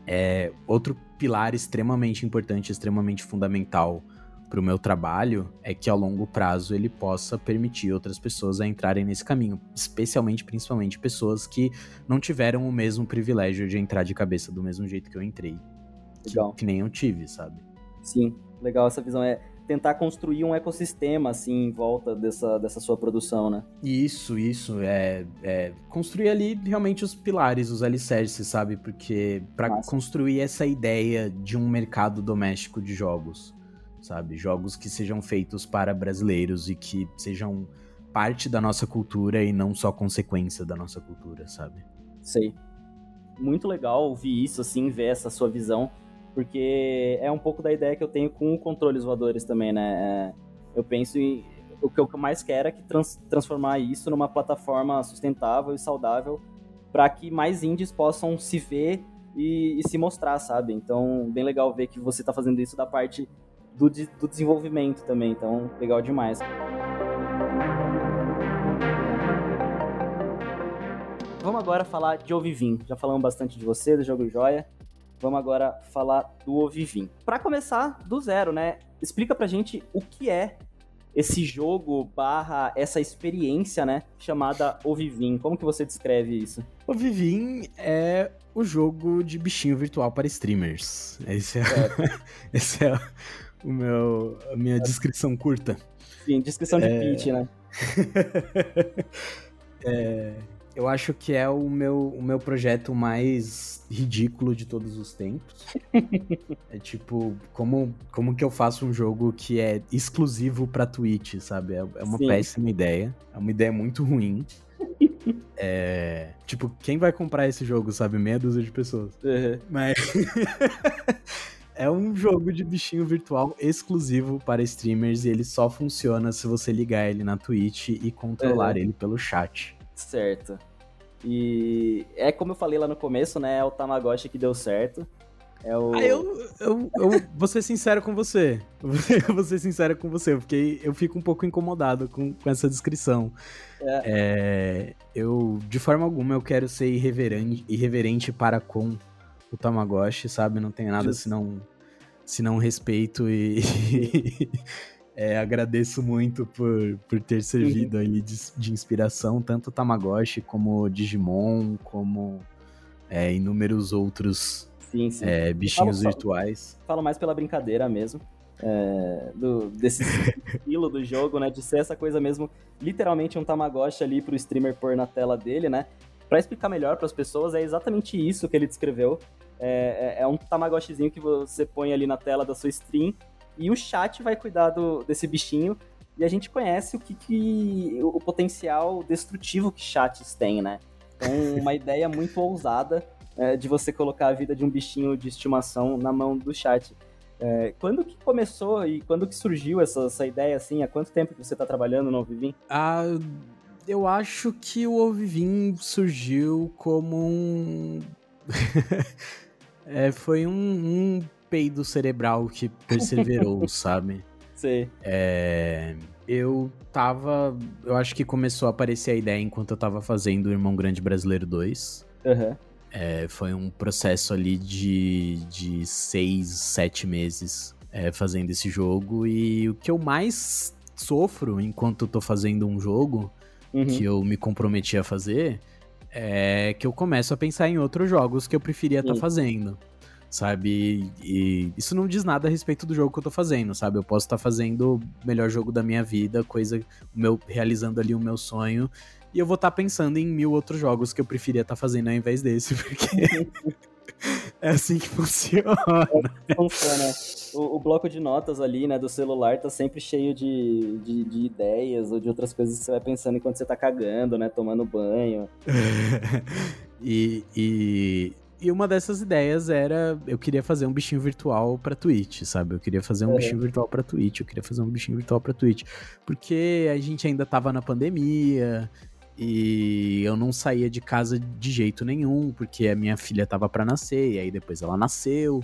É, outro pilar extremamente importante, extremamente fundamental para o meu trabalho é que ao longo prazo ele possa permitir outras pessoas a entrarem nesse caminho, especialmente, principalmente pessoas que não tiveram o mesmo privilégio de entrar de cabeça do mesmo jeito que eu entrei, legal. Que, que nem eu tive, sabe? Sim, legal essa visão é tentar construir um ecossistema assim em volta dessa, dessa sua produção, né? Isso, isso é, é construir ali realmente os pilares, os alicerces, sabe? Porque para construir essa ideia de um mercado doméstico de jogos, sabe? Jogos que sejam feitos para brasileiros e que sejam parte da nossa cultura e não só consequência da nossa cultura, sabe? Sei. Muito legal ouvir isso, assim, ver essa sua visão porque é um pouco da ideia que eu tenho com controles voadores também, né? É, eu penso em. O que eu mais quero é que trans, transformar isso numa plataforma sustentável e saudável para que mais indies possam se ver e, e, se mostrar, sabe? Então, bem legal ver que você está fazendo isso da parte do, do desenvolvimento também. Então, legal demais. Vamos agora falar de Ovivim. Já falamos bastante de você, do jogo Joia. Vamos agora falar do Ovivim. Para começar do zero, né? Explica pra gente o que é esse jogo barra essa experiência, né? Chamada Ovivim. Como que você descreve isso? Ovivim é o jogo de bichinho virtual para streamers. Esse é, é. esse é o meu, a minha descrição curta. Sim, descrição de é... pitch, né? é, eu acho que é o meu, o meu projeto mais ridículo de todos os tempos. é tipo, como, como que eu faço um jogo que é exclusivo pra Twitch, sabe? É, é uma Sim. péssima ideia. É uma ideia muito ruim. é. Tipo, quem vai comprar esse jogo, sabe? Meia dúzia de pessoas. Uhum. Mas. é um jogo de bichinho virtual exclusivo para streamers e ele só funciona se você ligar ele na Twitch e controlar uhum. ele pelo chat. Certo. E é como eu falei lá no começo, né? É o Tamagotchi que deu certo. É o... Ah, eu, eu, eu vou ser sincero com você. Eu vou ser sincero com você, porque eu fico um pouco incomodado com, com essa descrição. É. É, eu, de forma alguma, eu quero ser irreverente, irreverente para com o Tamagotchi, sabe? Não tem nada senão, senão respeito e, É, agradeço muito por, por ter servido ali de, de inspiração, tanto Tamagotchi como Digimon, como é, inúmeros outros sim, sim. É, bichinhos falo, virtuais. Falo mais pela brincadeira mesmo. É, do, desse estilo do jogo, né? De ser essa coisa mesmo, literalmente um Tamagotchi ali pro streamer pôr na tela dele, né? Pra explicar melhor para as pessoas, é exatamente isso que ele descreveu. É, é, é um Tamagotchizinho que você põe ali na tela da sua stream e o chat vai cuidar do, desse bichinho. E a gente conhece o que, que o potencial destrutivo que chats têm, né? Então, uma ideia muito ousada é, de você colocar a vida de um bichinho de estimação na mão do chat. É, quando que começou e quando que surgiu essa, essa ideia, assim? Há quanto tempo que você está trabalhando no Ovivim? Ah, eu acho que o Ovivim surgiu como um... é, foi um, um peido cerebral que perseverou, sabe? Sim. É, eu tava. Eu acho que começou a aparecer a ideia enquanto eu tava fazendo o Irmão Grande Brasileiro 2. Uhum. É, foi um processo ali de, de seis, sete meses é, fazendo esse jogo. E o que eu mais sofro enquanto eu tô fazendo um jogo uhum. que eu me comprometi a fazer é que eu começo a pensar em outros jogos que eu preferia estar tá fazendo sabe? E, isso não diz nada a respeito do jogo que eu tô fazendo, sabe? Eu posso estar tá fazendo o melhor jogo da minha vida, coisa, o meu, realizando ali o meu sonho, e eu vou estar tá pensando em mil outros jogos que eu preferia estar tá fazendo ao invés desse, porque é assim que funciona. É, funciona. O, o, bloco de notas ali, né, do celular tá sempre cheio de, de, de, ideias ou de outras coisas que você vai pensando enquanto você tá cagando, né, tomando banho. e, e e uma dessas ideias era eu queria fazer um bichinho virtual para Twitch, sabe? Eu queria fazer um é. bichinho virtual para Twitch, eu queria fazer um bichinho virtual para Twitch, porque a gente ainda tava na pandemia e eu não saía de casa de jeito nenhum, porque a minha filha tava para nascer e aí depois ela nasceu.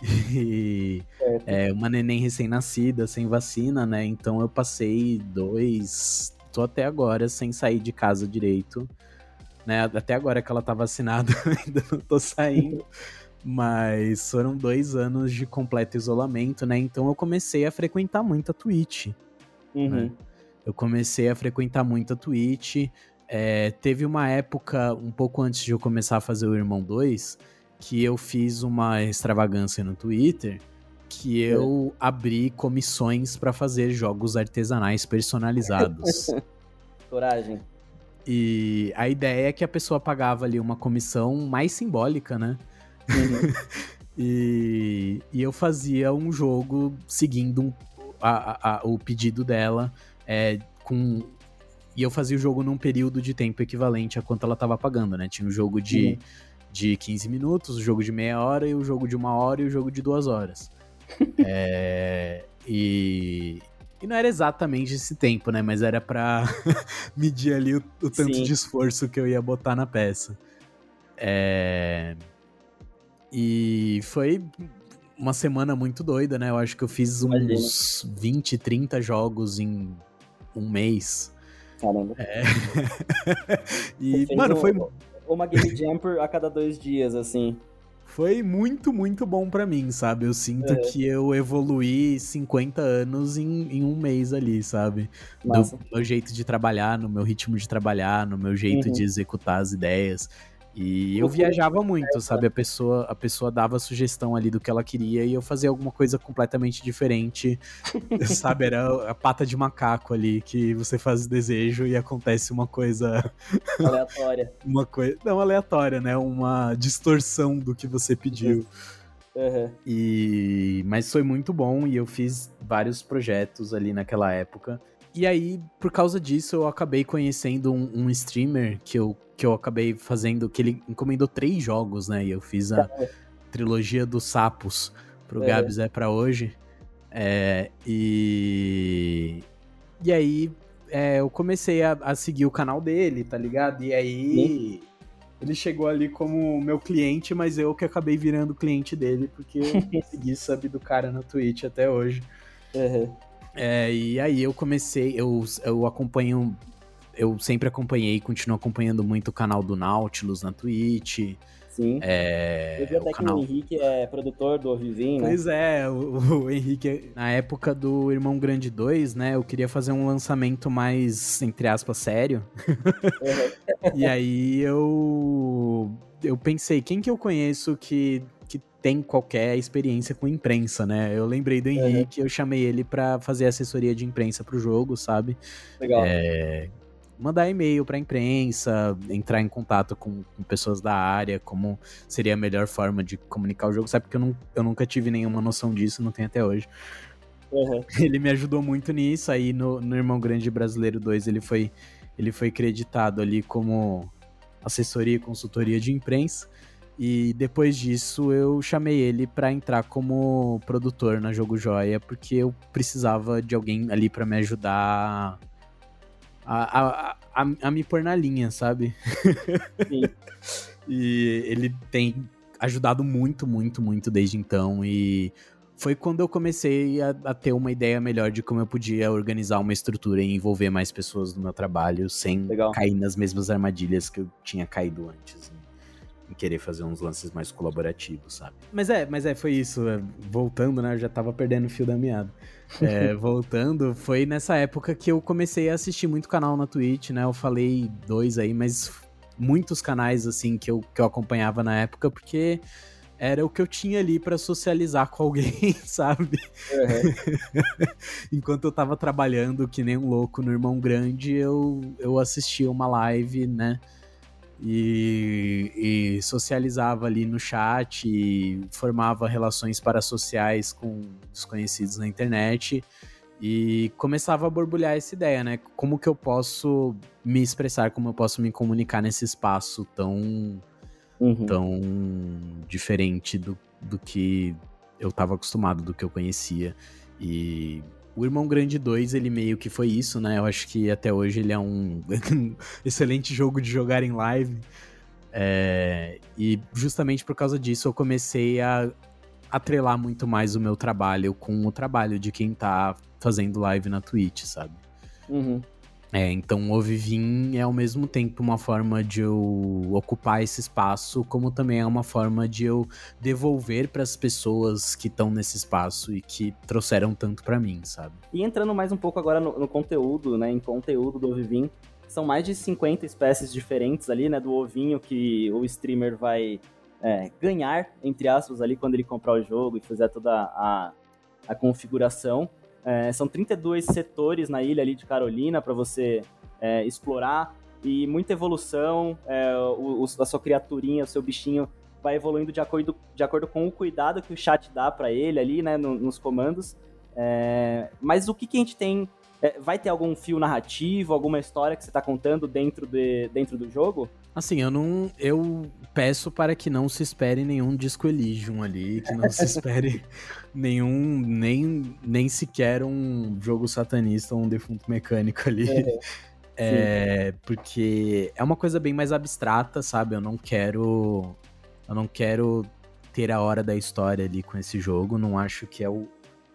E é uma neném recém-nascida, sem vacina, né? Então eu passei dois. tô até agora sem sair de casa direito né? Até agora que ela tá vacinada, ainda não tô saindo. Mas foram dois anos de completo isolamento, né? Então eu comecei a frequentar muito a Twitch. Uhum. Né? Eu comecei a frequentar muito a Twitch. É, teve uma época, um pouco antes de eu começar a fazer o Irmão 2, que eu fiz uma extravagância no Twitter que é. eu abri comissões para fazer jogos artesanais personalizados. Coragem. E a ideia é que a pessoa pagava ali uma comissão mais simbólica, né? Uhum. e, e eu fazia um jogo seguindo um, a, a, o pedido dela, é, com e eu fazia o jogo num período de tempo equivalente a quanto ela estava pagando, né? Tinha um jogo de, uhum. de 15 minutos, o jogo de meia hora, e o jogo de uma hora e o jogo de duas horas. é, e, e não era exatamente esse tempo, né? Mas era pra medir ali o, o tanto Sim. de esforço que eu ia botar na peça. É... E foi uma semana muito doida, né? Eu acho que eu fiz uns Imagina. 20, 30 jogos em um mês. Caramba. É. e, mano, foi. Uma Game Jam a cada dois dias, assim foi muito, muito bom para mim, sabe? Eu sinto é. que eu evoluí 50 anos em, em um mês ali, sabe? No meu jeito de trabalhar, no meu ritmo de trabalhar, no meu jeito uhum. de executar as ideias. E eu viajava muito, sabe? A pessoa, a pessoa dava sugestão ali do que ela queria e eu fazia alguma coisa completamente diferente, sabe? Era a pata de macaco ali que você faz desejo e acontece uma coisa aleatória. uma coisa não aleatória, né? Uma distorção do que você pediu. Uhum. E mas foi muito bom e eu fiz vários projetos ali naquela época. E aí, por causa disso, eu acabei conhecendo um, um, streamer que eu, que eu acabei fazendo, que ele encomendou três jogos, né? E eu fiz a trilogia dos sapos pro é. Gabs é pra hoje. É, e. E aí, é, eu comecei a, a, seguir o canal dele, tá ligado? E aí. Sim. Ele chegou ali como meu cliente, mas eu que acabei virando cliente dele, porque eu segui sub do cara na Twitch até hoje. Uhum. É, e aí eu comecei, eu, eu acompanho, eu sempre acompanhei e continuo acompanhando muito o canal do Nautilus na Twitch. Sim. É, eu vi até o canal... que o Henrique é produtor do Vizinho, né? Pois é, o, o, Henrique, na época do Irmão Grande 2, né, eu queria fazer um lançamento mais, entre aspas, sério. Uhum. e aí eu, eu pensei, quem que eu conheço que tem qualquer experiência com imprensa, né? Eu lembrei do Henrique, eu chamei ele para fazer assessoria de imprensa pro jogo, sabe? Legal. É, mandar e-mail pra imprensa, entrar em contato com, com, pessoas da área, como seria a melhor forma de comunicar o jogo, sabe? Porque eu, não, eu nunca tive nenhuma noção disso, não tenho até hoje. Uhum. Ele me ajudou muito nisso, aí no, no Irmão Grande Brasileiro 2 ele foi, ele foi creditado ali como assessoria e consultoria de imprensa. E depois disso eu chamei ele para entrar como produtor na Jogo Joia, porque eu precisava de alguém ali para me ajudar a, a, a, a, me pôr na linha, sabe? Sim. e ele tem ajudado muito, muito, muito desde então. E foi quando eu comecei a, a, ter uma ideia melhor de como eu podia organizar uma estrutura e envolver mais pessoas no meu trabalho sem Legal. cair nas mesmas armadilhas que eu tinha caído antes. Né? em querer fazer uns lances mais colaborativos, sabe? Mas é, mas é, foi isso. É, voltando, né? Eu já tava perdendo o fio da meada. É, voltando, foi nessa época que eu comecei a assistir muito canal na Twitch, né? Eu falei dois aí, mas muitos canais, assim, que eu, que eu acompanhava na época, porque era o que eu tinha ali para socializar com alguém, sabe? Uhum. Enquanto eu tava trabalhando que nem um louco no Irmão Grande, eu, eu assistia uma live, né? E, e, socializava ali no chat, e formava relações parasociais com desconhecidos na internet e começava a borbulhar essa ideia, né? Como que eu posso me expressar, como eu posso me comunicar nesse espaço tão, uhum. tão diferente do, do que eu estava acostumado, do que eu conhecia. E o Irmão Grande 2, ele meio que foi isso, né? Eu acho que até hoje ele é um excelente jogo de jogar em live. É... E justamente por causa disso eu comecei a atrelar muito mais o meu trabalho com o trabalho de quem tá fazendo live na Twitch, sabe? Uhum. É, então o Vivim é ao mesmo tempo uma forma de eu ocupar esse espaço, como também é uma forma de eu devolver para as pessoas que estão nesse espaço e que trouxeram tanto para mim, sabe? E entrando mais um pouco agora no, no conteúdo, né, em conteúdo do Vivim, são mais de 50 espécies diferentes ali, né, do ovinho que o streamer vai é, ganhar, entre aspas, ali quando ele comprar o jogo e fizer toda a, a configuração. É, são 32 setores na ilha ali de Carolina para você é, explorar e muita evolução. É, o, o, a sua criaturinha, o seu bichinho vai evoluindo de acordo, de acordo com o cuidado que o chat dá para ele ali, né, no, nos comandos. É, mas o que, que a gente tem? É, vai ter algum fio narrativo, alguma história que você está contando dentro, de, dentro do jogo? Assim, eu não. Eu peço para que não se espere nenhum Disco Elysium ali, que não se espere nenhum. Nem, nem sequer um jogo satanista ou um defunto mecânico ali. É, é porque é uma coisa bem mais abstrata, sabe? Eu não quero. Eu não quero ter a hora da história ali com esse jogo. Não acho que é o.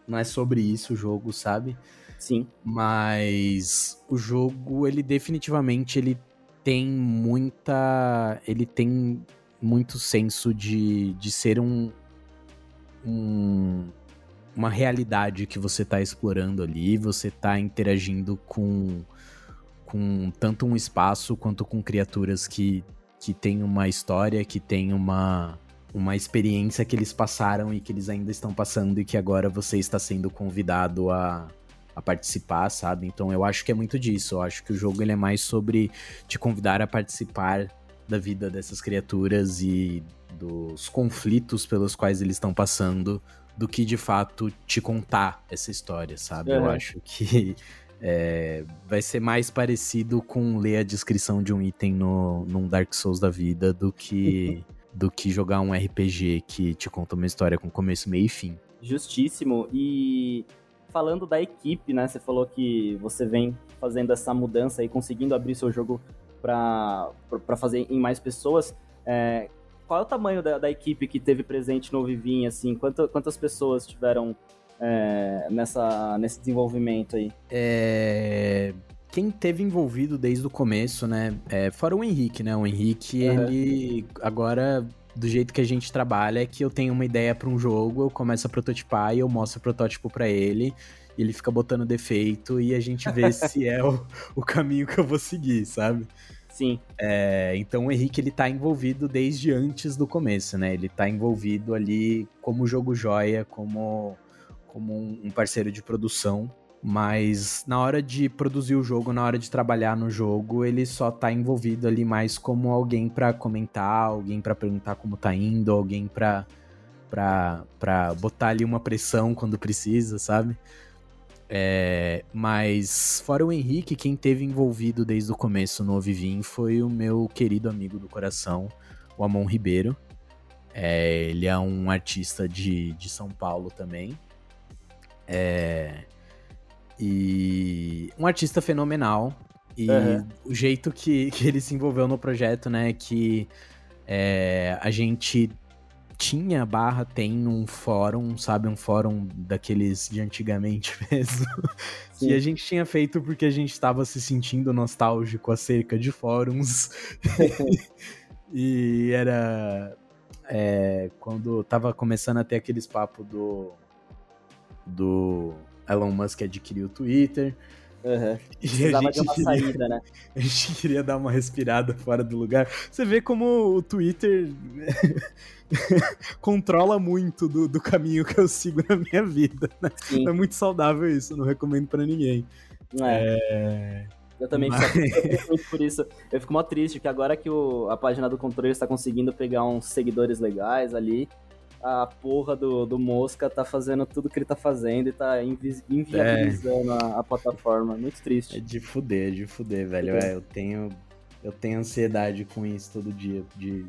Não é sobre isso o jogo, sabe? Sim. Mas o jogo, ele definitivamente ele tem muita. Ele tem muito senso de, de ser um, um uma realidade que você está explorando ali, você está interagindo com, com tanto um espaço quanto com criaturas que, que têm uma história, que têm uma, uma experiência que eles passaram e que eles ainda estão passando e que agora você está sendo convidado a, a participar, sabe? Então eu acho que é muito disso. Eu acho que o jogo ele é mais sobre te convidar a participar da vida dessas criaturas e dos conflitos pelos quais eles estão passando, do que de fato te contar essa história, sabe? Uhum. Eu acho que é, vai ser mais parecido com ler a descrição de um item no, num Dark Souls da vida do que, do que jogar um RPG que te conta uma história com começo, meio e fim. Justíssimo. E falando da equipe, né? Você falou que você vem fazendo essa mudança e conseguindo abrir seu jogo para fazer em mais pessoas. É, qual é o tamanho da, da, equipe que teve presente no Vivim, assim? Quanto, quantas pessoas tiveram é, nessa, nesse desenvolvimento aí? É... Quem teve envolvido desde o começo, né? É, fora o Henrique, né? O Henrique, uhum. ele agora do jeito que a gente trabalha é que eu tenho uma ideia para um jogo, eu começo a prototipar e eu mostro o protótipo para ele, e ele fica botando defeito e a gente vê se é o, o caminho que eu vou seguir, sabe? Sim. É, então o Henrique ele tá envolvido desde antes do começo, né? Ele tá envolvido ali como jogo joia, como, como um parceiro de produção. Mas na hora de produzir o jogo, na hora de trabalhar no jogo, ele só tá envolvido ali mais como alguém para comentar, alguém para perguntar como tá indo, alguém pra, pra, pra botar ali uma pressão quando precisa, sabe? É, mas fora o Henrique, quem teve envolvido desde o começo no Vivim foi o meu querido amigo do coração, o Amon Ribeiro. É, ele é um artista de, de São Paulo também. É, e um artista fenomenal. E uhum. o jeito que, que ele se envolveu no projeto, né? Que é, a gente tinha barra tem um fórum, sabe? Um fórum daqueles de antigamente mesmo. Sim. que a gente tinha feito porque a gente estava se sentindo nostálgico acerca de fóruns. e era. É, quando tava começando a ter aqueles papos do. Do Elon Musk adquiriu o Twitter. Uhum. Precisava de uma queria, saída, né? A gente queria dar uma respirada fora do lugar. Você vê como o Twitter controla muito do, do, caminho que eu sigo na minha vida. Né? É muito saudável isso, não recomendo para ninguém. É. é... Eu também Mas... fico muito por isso. Eu fico mó triste que agora que o, a página do controle está conseguindo pegar uns seguidores legais ali, a porra do, do Mosca tá fazendo tudo que ele tá fazendo e tá inviabilizando é. a, a, plataforma. Muito triste. É de fuder, de fuder, velho. É, eu tenho. Eu tenho ansiedade com isso todo dia. De,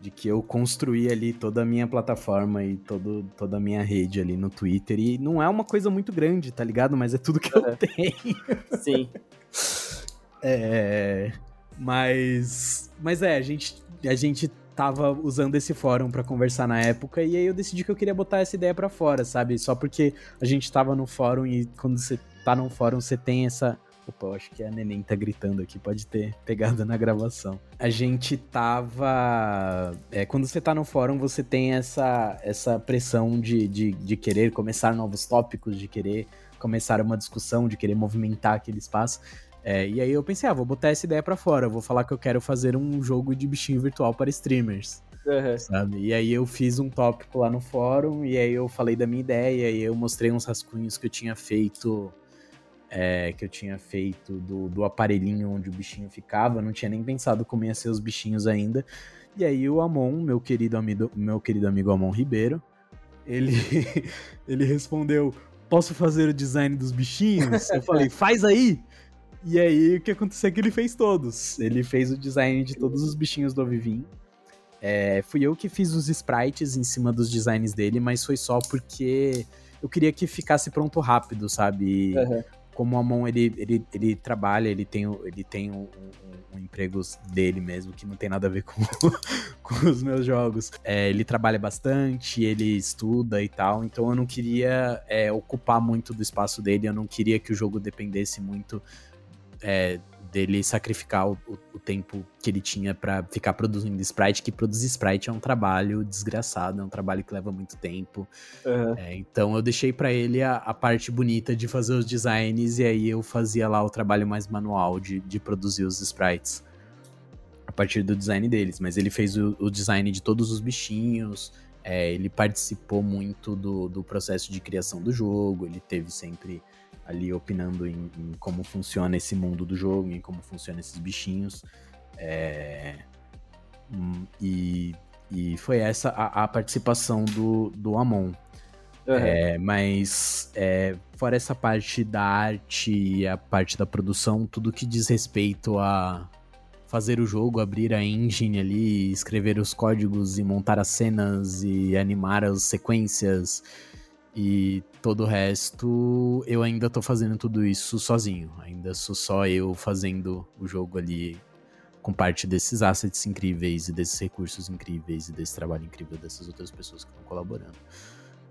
de que eu construí ali toda a minha plataforma e todo, toda a minha rede ali no Twitter. E não é uma coisa muito grande, tá ligado? Mas é tudo que eu tenho. Sim. É. Mas. Mas é, a gente. A gente tava usando esse fórum para conversar na época e aí eu decidi que eu queria botar essa ideia para fora, sabe? Só porque a gente tava no fórum e quando você tá no fórum você tem essa Opa, eu acho que a neném tá gritando aqui, pode ter pegado na gravação. A gente tava. É, quando você tá no fórum, você tem essa, essa pressão de, de, de querer começar novos tópicos, de querer começar uma discussão, de querer movimentar aquele espaço. É, e aí eu pensei, ah, vou botar essa ideia para fora, vou falar que eu quero fazer um jogo de bichinho virtual para streamers. Uhum. Sabe? E aí eu fiz um tópico lá no fórum, e aí eu falei da minha ideia, e eu mostrei uns rascunhos que eu tinha feito. É, que eu tinha feito do, do aparelhinho onde o bichinho ficava, não tinha nem pensado como ia ser os bichinhos ainda. E aí o Amon, meu querido amigo, meu querido amigo Amon Ribeiro, ele, ele respondeu: Posso fazer o design dos bichinhos? Eu falei, faz aí! E aí, o que aconteceu é que ele fez todos. Ele fez o design de todos os bichinhos do Ovivim. É, fui eu que fiz os sprites em cima dos designs dele, mas foi só porque eu queria que ficasse pronto rápido, sabe? Uhum. Como o Amon, ele, ele, ele trabalha, ele tem, ele tem um, um, um, emprego dele mesmo, que não tem nada a ver com, com os meus jogos. É, ele trabalha bastante, ele estuda e tal, então eu não queria é, ocupar muito do espaço dele, eu não queria que o jogo dependesse muito é, dele sacrificar o, o, tempo que ele tinha para ficar produzindo sprite, que produzir sprite é um trabalho desgraçado, é um trabalho que leva muito tempo. Uhum. É, então eu deixei para ele a, a, parte bonita de fazer os designs e aí eu fazia lá o trabalho mais manual de, de produzir os sprites a partir do design deles. Mas ele fez o, o design de todos os bichinhos, é, ele participou muito do, do processo de criação do jogo, ele teve sempre ali opinando em, em, como funciona esse mundo do jogo, em como funcionam esses bichinhos. É, hum, e, e foi essa a, a participação do, do Amon. Uhum. É, mas é, fora essa parte da arte e a parte da produção, tudo que diz respeito a fazer o jogo, abrir a engine ali, escrever os códigos e montar as cenas e animar as sequências e todo o resto, eu ainda tô fazendo tudo isso sozinho. Ainda sou só eu fazendo o jogo ali com parte desses assets incríveis e desses recursos incríveis e desse trabalho incrível dessas outras pessoas que estão colaborando.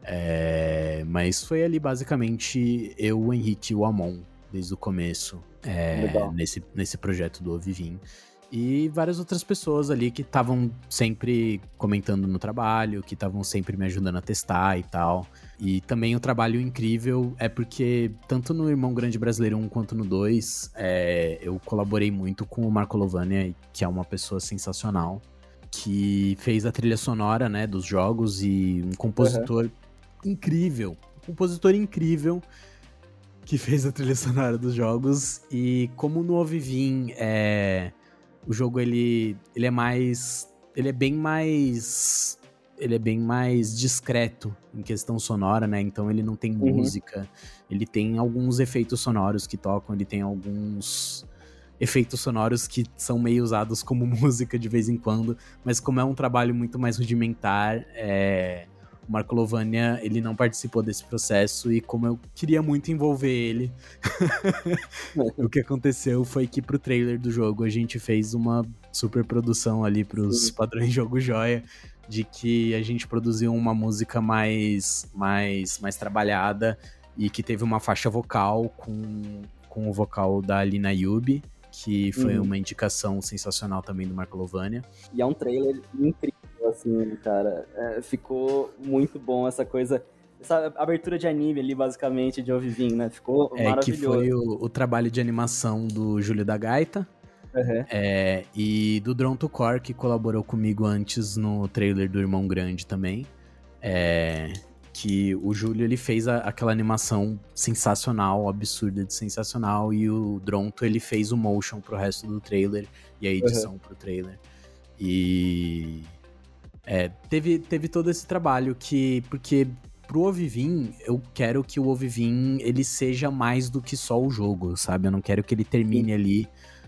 É, mas foi ali basicamente eu, o Henrique e o Amon desde o começo é, nesse, nesse projeto do Ovivim. E várias outras pessoas ali que estavam sempre comentando no trabalho, que estavam sempre me ajudando a testar e tal. E também o trabalho incrível é porque, tanto no Irmão Grande Brasileiro 1 quanto no 2, é, eu colaborei muito com o Marco Lovania, que é uma pessoa sensacional, que fez a trilha sonora né, dos jogos e um compositor uhum. incrível. Um compositor incrível que fez a trilha sonora dos jogos. E como no Ovivim é o jogo ele, ele é mais. Ele é bem mais. Ele é bem mais discreto em questão sonora, né? Então ele não tem uhum. música. Ele tem alguns efeitos sonoros que tocam, ele tem alguns efeitos sonoros que são meio usados como música de vez em quando, mas como é um trabalho muito mais rudimentar, é, o Marco Lovania, ele não participou desse processo e como eu queria muito envolver ele, o que aconteceu foi que pro trailer do jogo a gente fez uma super produção ali pros Sim. padrões jogo joia, de que a gente produziu uma música mais, mais, mais trabalhada e que teve uma faixa vocal com, com o vocal da Alina Yubi, que foi uhum. uma indicação sensacional também do Marco Lovania. E é um trailer incrível assim, cara. É, ficou muito bom essa coisa. Essa abertura de anime ali, basicamente, de Ovivin, né? Ficou é, maravilhoso. Que foi o, o, trabalho de animação do Júlio da Gaita. Uhum. É, e do Drone to Core, que colaborou comigo antes no trailer do Irmão Grande também. É, que o Júlio ele fez a, aquela animação sensacional, absurda de sensacional, e o Dronto ele fez o motion pro resto do trailer e a edição uhum. pro trailer. E é, teve, teve todo esse trabalho que. Porque pro Ovivin, eu quero que o Ovivin ele seja mais do que só o jogo, sabe? Eu não quero que ele termine ali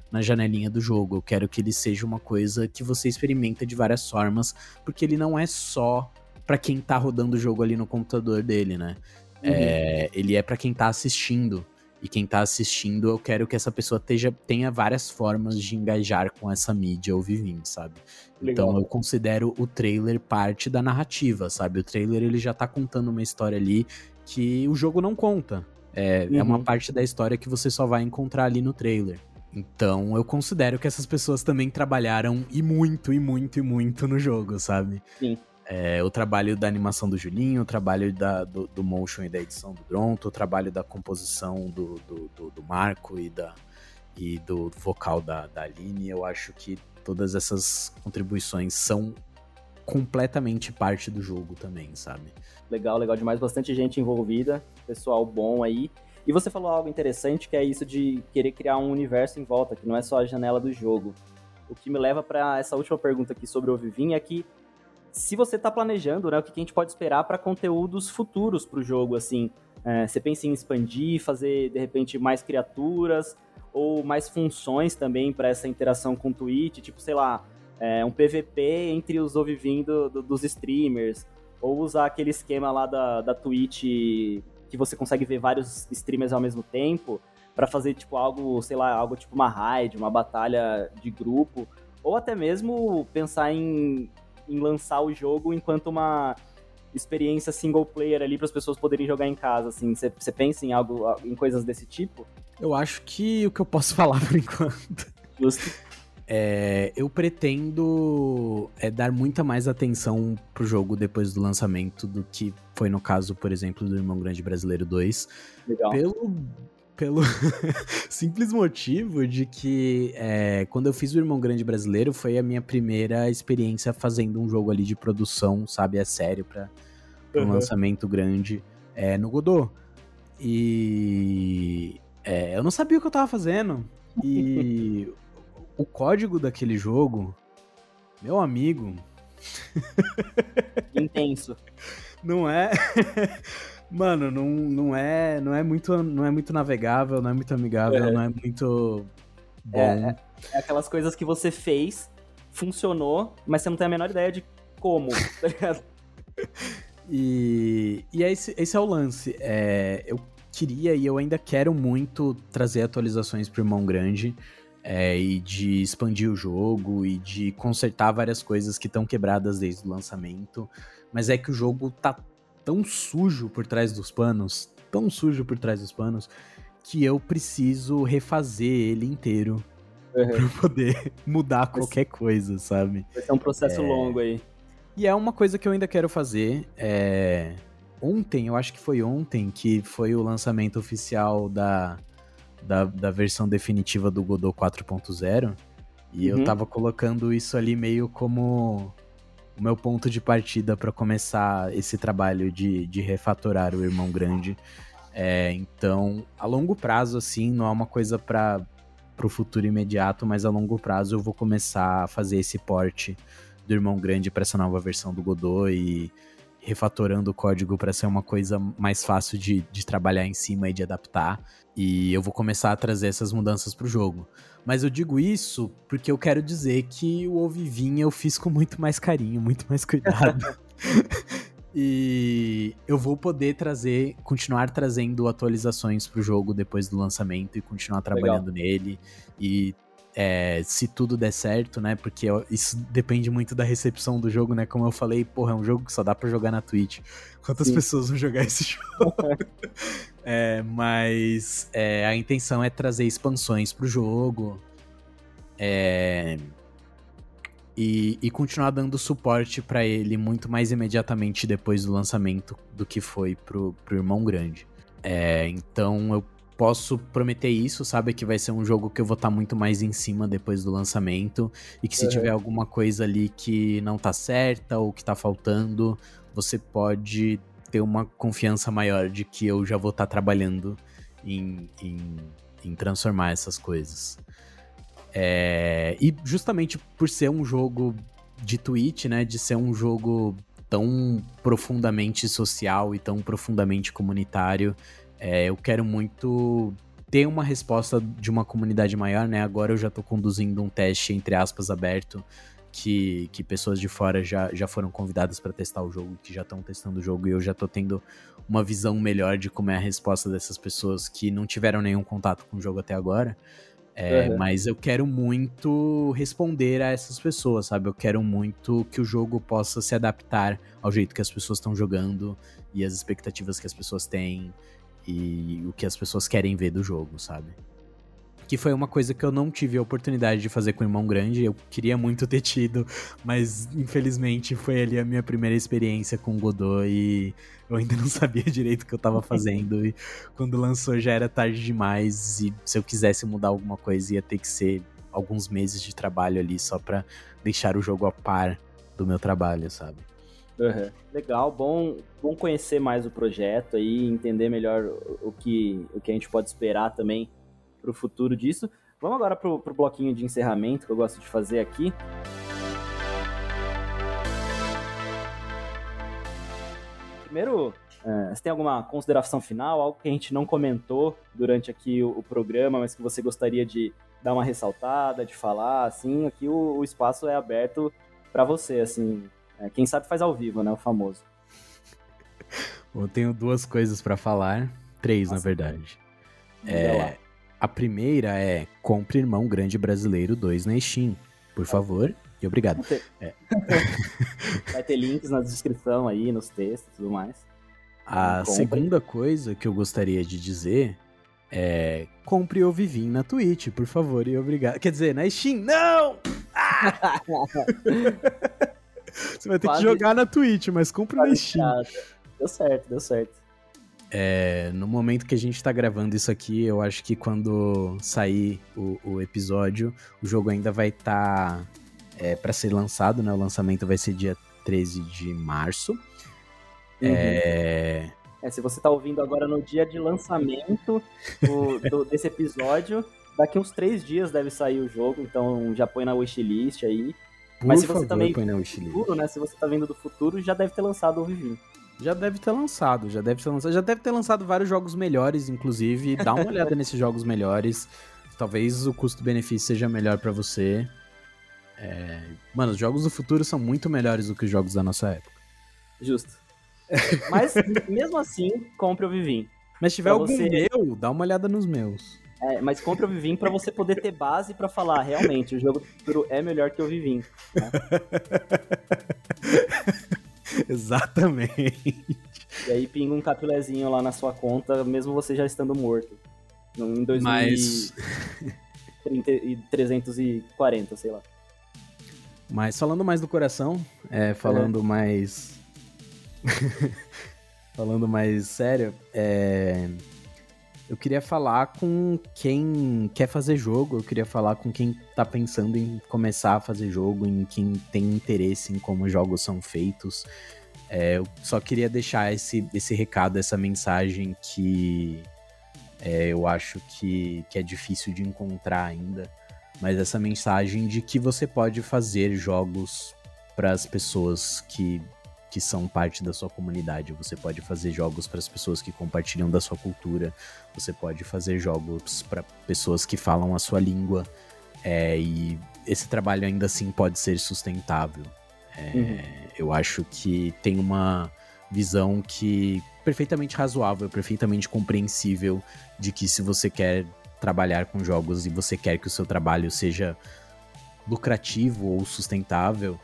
na janelinha do jogo. Eu quero que ele seja uma coisa que você experimenta de várias formas, porque ele não é só para quem tá rodando o jogo ali no computador dele, né? Uhum. É, ele é para quem tá assistindo. E quem tá assistindo, eu quero que essa pessoa teja, tenha várias formas de engajar com essa mídia ou vivim, sabe? Legal. Então eu considero o trailer parte da narrativa, sabe? O trailer ele já tá contando uma história ali que o jogo não conta. É, uhum. é uma uhum. parte da história que você só vai encontrar ali no trailer. Então eu considero que essas pessoas também trabalharam e muito, e muito, e muito no jogo, sabe? Sim. É, o trabalho da animação do Julinho, o trabalho da, do, do, motion e da edição do Dronto, o trabalho da composição do, do, do, Marco e, da, e do vocal da, da Aline. Eu acho que todas essas contribuições são completamente parte do jogo também, sabe? Legal, legal demais. Bastante gente envolvida, pessoal bom aí. E você falou algo interessante que é isso de querer criar um universo em volta, que não é só a janela do jogo. O que me leva para essa última pergunta aqui sobre o Vivim é que se você está planejando, né, o que a gente pode esperar para conteúdos futuros para o jogo, assim, é, você pensa em expandir, fazer de repente mais criaturas ou mais funções também para essa interação com o Twitch, tipo, sei lá, é, um PVP entre os Ovivim do, do, dos streamers, ou usar aquele esquema lá da, da Twitch que você consegue ver vários streamers ao mesmo tempo para fazer tipo algo, sei lá, algo tipo uma raid, uma batalha de grupo, ou até mesmo pensar em em lançar o jogo enquanto uma experiência single player ali para as pessoas poderem jogar em casa, assim. Você pensa em algo, em coisas desse tipo? Eu acho que o que eu posso falar por enquanto. Justo. É, eu pretendo é, dar muita mais atenção pro jogo depois do lançamento do que foi no caso, por exemplo, do Irmão Grande Brasileiro 2. Legal. Pelo pelo simples motivo de que é, quando eu fiz o Irmão Grande Brasileiro foi a minha primeira experiência fazendo um jogo ali de produção, sabe? É sério, pra, pra um uhum. lançamento grande é, no Godot. E é, eu não sabia o que eu tava fazendo. E o código daquele jogo, meu amigo. Intenso. Não é? Mano, não, não, é, não, é muito, não é muito navegável, não é muito amigável, é. não é muito bom. É, é, aquelas coisas que você fez, funcionou, mas você não tem a menor ideia de como, tá ligado? E, e esse, esse é o lance. É, eu queria e eu ainda quero muito trazer atualizações pro Irmão Grande. É, e de expandir o jogo e de consertar várias coisas que estão quebradas desde o lançamento. Mas é que o jogo tá tão sujo por trás dos panos, tão sujo por trás dos panos, que eu preciso refazer ele inteiro uhum. pra poder mudar qualquer coisa, sabe? Vai ser um processo é... longo aí. E é uma coisa que eu ainda quero fazer. É... Ontem, eu acho que foi ontem, que foi o lançamento oficial da, da, da versão definitiva do Godot 4.0. E uhum. eu tava colocando isso ali meio como o meu ponto de partida para começar esse trabalho de, de refatorar o Irmão Grande. É, então, a longo prazo, assim, não é uma coisa para o futuro imediato, mas a longo prazo eu vou começar a fazer esse porte do Irmão Grande para essa nova versão do Godot e refatorando o código para ser uma coisa mais fácil de, de trabalhar em cima e de adaptar. E eu vou começar a trazer essas mudanças para o jogo. Mas eu digo isso porque eu quero dizer que o Ovivinha eu fiz com muito mais carinho, muito mais cuidado. e eu vou poder trazer, continuar trazendo atualizações pro jogo depois do lançamento e continuar trabalhando Legal. nele. E é, se tudo der certo, né? Porque isso depende muito da recepção do jogo, né? Como eu falei, porra, é um jogo que só dá para jogar na Twitch. Quantas Sim. pessoas vão jogar esse jogo? é, mas é, a intenção é trazer expansões pro jogo. É, e, e, continuar dando suporte para ele muito mais imediatamente depois do lançamento do que foi pro, pro Irmão Grande. É, então eu posso prometer isso, sabe? Que vai ser um jogo que eu vou estar tá muito mais em cima depois do lançamento. E que se uhum. tiver alguma coisa ali que não tá certa ou que tá faltando, você pode ter uma confiança maior de que eu já vou estar tá trabalhando em, em, em, transformar essas coisas. É, e justamente por ser um jogo de Twitch, né? De ser um jogo tão profundamente social e tão profundamente comunitário, é, eu quero muito ter uma resposta de uma comunidade maior, né? Agora eu já tô conduzindo um teste, entre aspas, aberto, que, que pessoas de fora já, já foram convidadas para testar o jogo, que já estão testando o jogo, e eu já tô tendo uma visão melhor de como é a resposta dessas pessoas que não tiveram nenhum contato com o jogo até agora. É, uhum. Mas eu quero muito responder a essas pessoas, sabe? Eu quero muito que o jogo possa se adaptar ao jeito que as pessoas estão jogando e as expectativas que as pessoas têm. e o que as pessoas querem ver do jogo, sabe? Que foi uma coisa que eu não tive a oportunidade de fazer com o Irmão Grande, eu queria muito ter tido, mas infelizmente foi ali a minha primeira experiência com o Godot e eu ainda não sabia direito o que eu tava fazendo. e quando lançou já era tarde demais, e se eu quisesse mudar alguma coisa ia ter que ser alguns meses de trabalho ali só pra deixar o jogo a par do meu trabalho, sabe? Uhum. Legal, bom, bom conhecer mais o projeto aí, entender melhor o que, o que a gente pode esperar também para o futuro disso. Vamos agora para o bloquinho de encerramento que eu gosto de fazer aqui. Primeiro, uh, você tem alguma consideração final, algo que a gente não comentou durante aqui o, o, programa, mas que você gostaria de dar uma ressaltada, de falar, assim, aqui o, o espaço é aberto para você, assim, é, quem sabe faz ao vivo, né? O famoso. Eu tenho duas coisas para falar. Três, Nossa, na verdade. É, a primeira é compre Irmão Grande Brasileiro 2 na Steam, por favor. E obrigado. Vai ter, é. Vai ter links na descrição aí, nos textos e tudo mais. A segunda coisa que eu gostaria de dizer é compre o Vivim na Twitch, por favor, e obrigado. Quer dizer, na Steam, não! Ah! Você vai ter Quase... que jogar na Twitch, mas compre na Steam. Deu certo, deu certo. É, no momento que a gente tá gravando isso aqui, eu acho que quando sair o, o episódio, o jogo ainda vai estar tá, é, para ser lançado, né? O lançamento vai ser dia 13 de março. Uhum. É... é... se você tá ouvindo agora no dia de lançamento do, do, desse episódio, daqui uns três dias deve sair o jogo, então já põe na wishlist aí. Por Mas se você favor, também põe futuro, né? Se você tá vendo do futuro, já deve ter lançado o review. Já deve ter lançado, já deve ter lançado. Já deve ter lançado vários jogos melhores, inclusive. Dá uma olhada nesses jogos melhores. Talvez o custo-benefício seja melhor para você. É... Mano, os jogos do futuro são muito melhores do que os jogos da nossa época. Justo. Mas, mesmo assim, compre o Vivim. Mas se tiver algum você... meu, dá uma olhada nos meus. É, mas compre o Vivim para você poder ter base para falar, realmente, o jogo do futuro é melhor que o Vivim. Né? Exatamente. E aí pinga um capilézinho lá na sua conta, mesmo você já estando morto. Em 2000 mas... 340, sei lá. Mas falando mais do coração, é, falando é. mais. falando mais sério, é eu queria falar com quem quer fazer jogo, eu queria falar com quem tá pensando em começar a fazer jogo, em quem tem interesse em como jogos são feitos. É, eu só queria deixar esse, esse recado, essa mensagem que é, eu acho que, que é difícil de encontrar ainda, mas essa mensagem de que você pode fazer jogos para as pessoas que que são parte da sua comunidade. Você pode fazer jogos para as pessoas que compartilham da sua cultura. Você pode fazer jogos para pessoas que falam a sua língua. É, e esse trabalho ainda assim pode ser sustentável. É, uhum. Eu acho que tem uma visão que perfeitamente razoável, perfeitamente compreensível de que se você quer trabalhar com jogos e você quer que o seu trabalho seja lucrativo ou sustentável,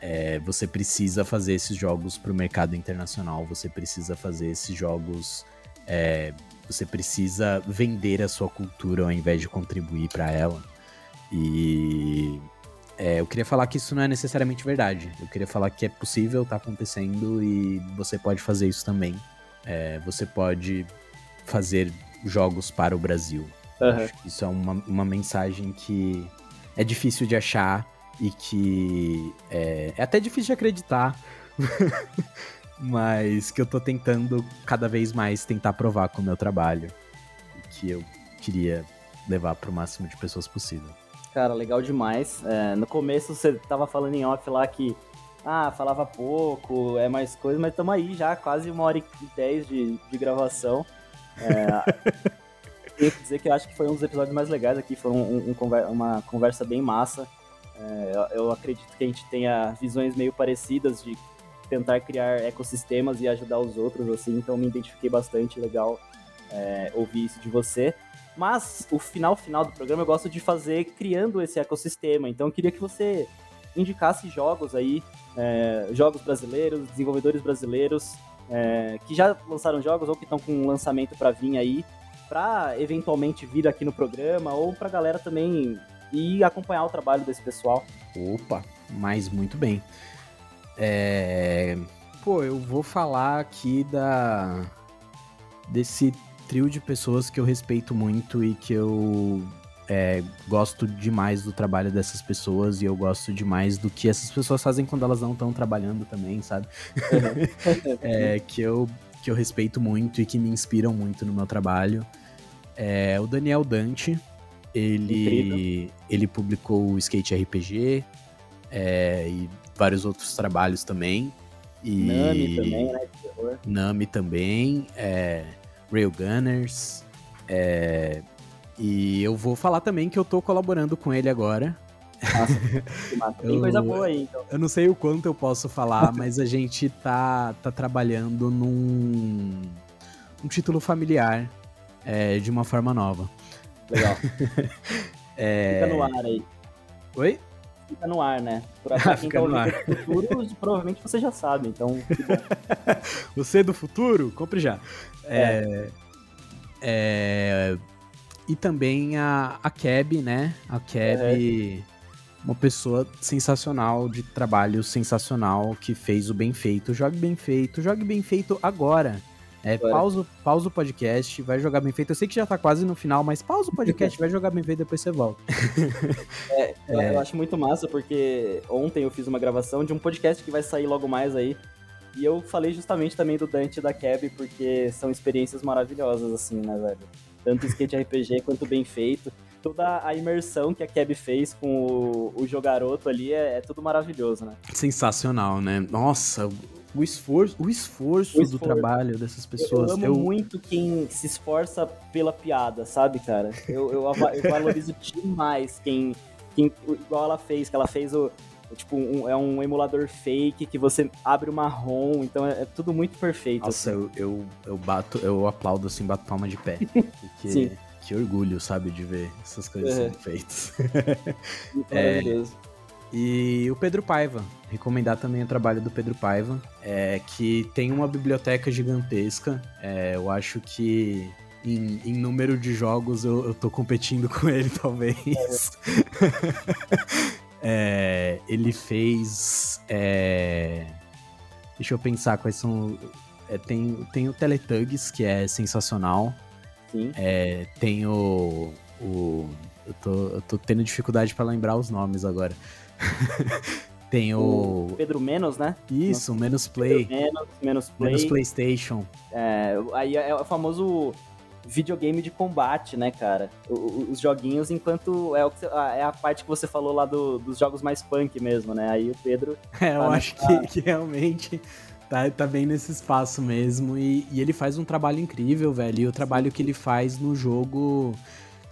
é, você precisa fazer esses jogos para o mercado internacional, você precisa fazer esses jogos. É, você precisa vender a sua cultura ao invés de contribuir para ela. E é, eu queria falar que isso não é necessariamente verdade. Eu queria falar que é possível, tá acontecendo e você pode fazer isso também. É, você pode fazer jogos para o Brasil. Uhum. isso é uma, uma mensagem que é difícil de achar e que é, é até difícil de acreditar, mas que eu tô tentando cada vez mais tentar provar com o meu trabalho que eu queria levar para o máximo de pessoas possível. Cara, legal demais. É, no começo você tava falando em off lá que ah, falava pouco, é mais coisa, mas estamos aí já, quase uma hora e dez de, de gravação. É, tenho que dizer que eu acho que foi um dos episódios mais legais aqui, foi um, um, uma conversa bem massa. É, eu acredito que a gente tenha visões meio parecidas de tentar criar ecossistemas e ajudar os outros, assim, então me identifiquei bastante, legal é, ouvir isso de você. Mas o final final do programa eu gosto de fazer criando esse ecossistema, então eu queria que você indicasse jogos aí, é, jogos brasileiros, desenvolvedores brasileiros, é, que já lançaram jogos ou que estão com um lançamento para vir aí, para eventualmente vir aqui no programa ou para galera também ir acompanhar o trabalho desse pessoal. Opa, mas muito bem. É... Pô, eu vou falar aqui da desse trio de pessoas que eu respeito muito e que eu é, gosto demais do trabalho dessas pessoas e eu gosto demais do que essas pessoas fazem quando elas não estão trabalhando também, sabe? Uhum. é, que, eu, que eu respeito muito e que me inspiram muito no meu trabalho. É, o Daniel Dante, ele, ele publicou o Skate RPG é, e vários outros trabalhos também. E... Nami também, né? Nami também, é, Railgunners, é, e eu vou falar também que eu tô colaborando com ele agora. Nossa, Tem eu, coisa boa aí, então. Eu não sei o quanto eu posso falar, mas a gente tá, tá trabalhando num um título familiar é, de uma forma nova. Legal. é... Fica no ar aí. Oi? Fica no ar, né? Por pra quem tá ouvindo do futuro, provavelmente você já sabe, então. você do futuro? Compre já. É. é... é e também a, a Keb, né? A Keb, uma pessoa sensacional, de trabalho sensacional, que fez o bem feito. Jogue bem feito, jogue bem feito agora. É, pausa, pausa o podcast, vai jogar bem feito. Eu sei que já tá quase no final, mas pausa o podcast, vai jogar bem feito, depois você volta. é, é. Eu acho muito massa, porque ontem eu fiz uma gravação de um podcast que vai sair logo mais aí. E eu falei justamente também do Dante e da Keb, porque são experiências maravilhosas, assim, né, velho? tanto skate RPG quanto bem feito. Toda a imersão que a Keb fez com o, o Jogaroto ali é, é tudo maravilhoso, né? Sensacional, né? Nossa, o esforço, o esforço, o esforço, do trabalho dessas pessoas. Eu amo eu... muito quem se esforça pela piada, sabe, cara? Eu, eu, eu valorizo demais quem, quem, igual ela fez, que ela fez o, tipo, um, é um emulador fake que você abre uma ROM, então é, é tudo muito perfeito. Nossa, assim. eu, eu, eu, bato, eu aplaudo assim, bato palma de pé. Porque Sim. que orgulho, sabe, de ver essas coisas sendo feitas. é, e o Pedro Paiva, recomendar também o trabalho do Pedro Paiva, é, que tem uma biblioteca gigantesca. É, eu acho que em, em, número de jogos eu, eu tô competindo com ele, talvez. É. Ele fez. É, deixa eu pensar quais são. É, tem, tem o Teletugs, que é sensacional. Sim. É, tem o. o eu, tô, eu tô tendo dificuldade para lembrar os nomes agora. tem o... o. Pedro Menos, né? Isso, Nossa. Menos Play. Menos, menos Play. Menos PlayStation. É, aí é o famoso videogame de combate, né, cara? O, os joguinhos, enquanto é, o é a parte que você falou lá do, dos jogos mais punk mesmo, né? Aí o Pedro. É, eu tá acho que, que, realmente tá, tá bem nesse espaço mesmo. E, e ele faz um trabalho incrível, velho. E o trabalho que ele faz no jogo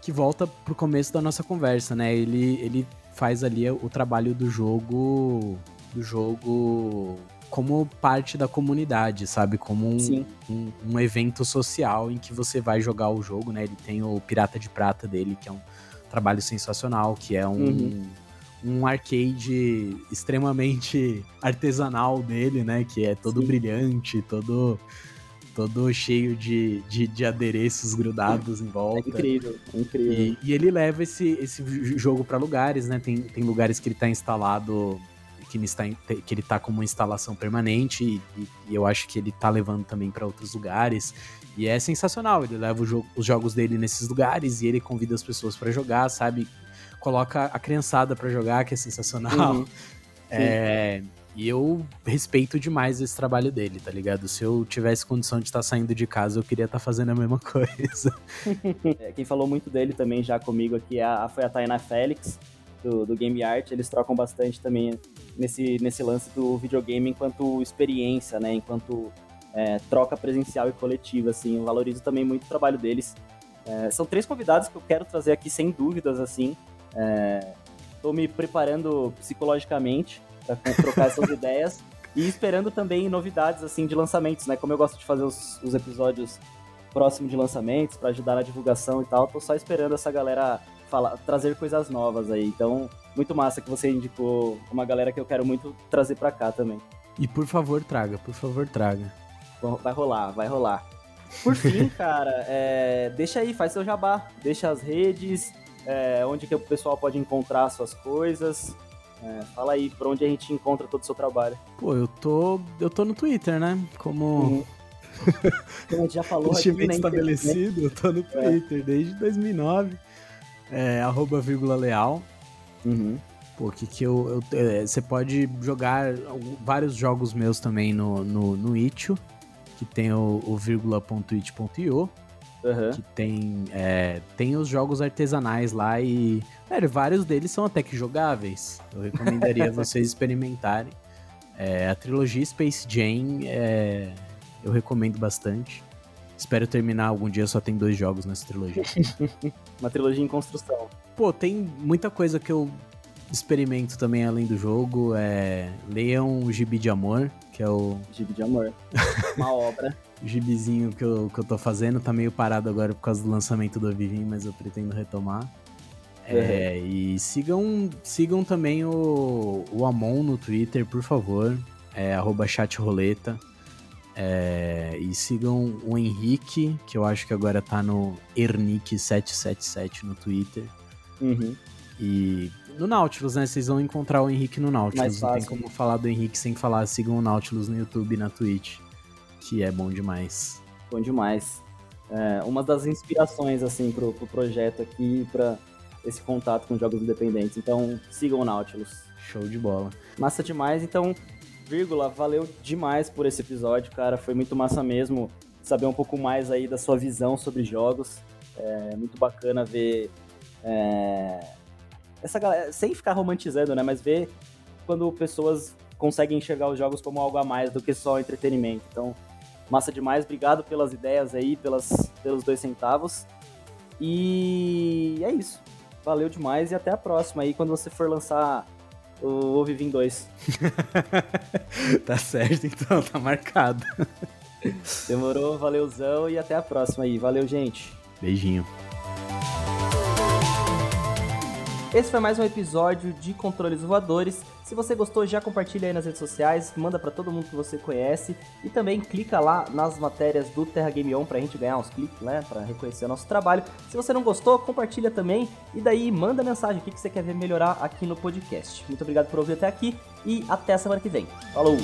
que volta pro começo da nossa conversa, né? Ele, ele faz ali o trabalho do jogo. Do jogo como parte da comunidade, sabe? Como um, um, um, evento social em que você vai jogar o jogo, né? Ele tem o Pirata de Prata dele, que é um trabalho sensacional, que é um, uhum. um arcade extremamente artesanal dele, né? Que é todo Sim. brilhante, todo todo cheio de, de, de, adereços grudados em volta. É incrível, é incrível. E, e, ele leva esse, esse jogo para lugares, né? Tem, tem lugares que ele tá instalado que ele está que ele tá como instalação permanente e, e, eu acho que ele tá levando também para outros lugares e é sensacional. Ele leva jogo, os jogos dele nesses lugares e ele convida as pessoas para jogar, sabe? Coloca a criançada para jogar, que é sensacional. Uhum. É, e eu respeito demais esse trabalho dele, tá ligado? Se eu tivesse condição de estar tá saindo de casa, eu queria estar tá fazendo a mesma coisa. É, quem falou muito dele também já comigo aqui é foi a Tainá Félix do, do Game Art, eles trocam bastante também nesse, nesse lance do videogame enquanto experiência, né? Enquanto é, troca presencial e coletiva, assim. Eu valorizo também muito o trabalho deles. É, são três convidados que eu quero trazer aqui sem dúvidas, assim. Estou é, me preparando psicologicamente para trocar essas ideias e esperando também novidades, assim, de lançamentos, né? Como eu gosto de fazer os, os episódios próximos de lançamentos para ajudar na divulgação e tal, tô só esperando essa galera falar, trazer coisas novas aí. Então, muito massa que você indicou uma galera que eu quero muito trazer para cá também. E por favor, traga, por favor, traga. Vai rolar, vai rolar. Por fim, cara, é, deixa aí, faz seu jabá. Deixa as redes, é, onde que o pessoal pode encontrar suas coisas. É, fala aí, pra onde a gente encontra todo o seu trabalho. Pô, eu tô. Eu tô no Twitter, né? Como. Uhum. Como a gente já falou aqui, né, estabelecido, eu tô no é. Twitter desde 2009. É, arroba vírgula leal. Uhum. Pô, que que eu, eu é, Você pode jogar vários jogos meus também no, no, no Itch.io, que tem o, o vírgula.it.io. Uhum. Que tem, é, tem os jogos artesanais lá e. Velho, vários deles são até que jogáveis. Eu recomendaria vocês experimentarem. É, a trilogia Space Jam é, eu recomendo bastante. Espero terminar algum dia, só tem dois jogos nessa trilogia. Uma trilogia em construção. Pô, tem muita coisa que eu experimento também além do jogo. É... Leiam o Gibi de Amor, que é o. Gibi de Amor. Uma obra. o gibizinho que eu, que eu tô fazendo. Tá meio parado agora por causa do lançamento do Vivim, mas eu pretendo retomar. É, e sigam, sigam também o, o Amon no Twitter, por favor. É chatroleta. É, e sigam o Henrique, que eu acho que agora tá no Ernick777 no Twitter. Uhum. E no Nautilus, né? Vocês vão encontrar o Henrique no Nautilus. Não tem como falar do Henrique sem falar sigam o Nautilus no YouTube e na Twitch. Que é bom demais. Bom demais. É, uma das inspirações, assim, pro, pro projeto aqui, para esse contato com jogos independentes. Então, sigam o Nautilus. Show de bola. Massa demais. Então, vírgula, valeu demais por esse episódio, cara. Foi muito massa mesmo saber um pouco mais aí da sua visão sobre jogos. É muito bacana ver é, essa galera, sem ficar romantizando, né? Mas ver quando pessoas conseguem enxergar os jogos como algo a mais do que só entretenimento. Então, massa demais. Obrigado pelas ideias aí, pelas, pelos dois centavos. E é isso. Valeu demais e até a próxima aí quando você for lançar o Vivim 2. tá certo, então, tá marcado. Demorou, valeuzão e até a próxima aí. Valeu, gente. Beijinho. Esse foi mais um episódio de Controles Voadores. Se você gostou, já compartilha aí nas redes sociais, manda para todo mundo que você conhece e também clica lá nas matérias do Terra Game On pra gente ganhar uns cliques, né, para reconhecer o nosso trabalho. Se você não gostou, compartilha também e daí manda mensagem o que você quer ver melhorar aqui no podcast. Muito obrigado por ouvir até aqui e até semana que vem. Falou!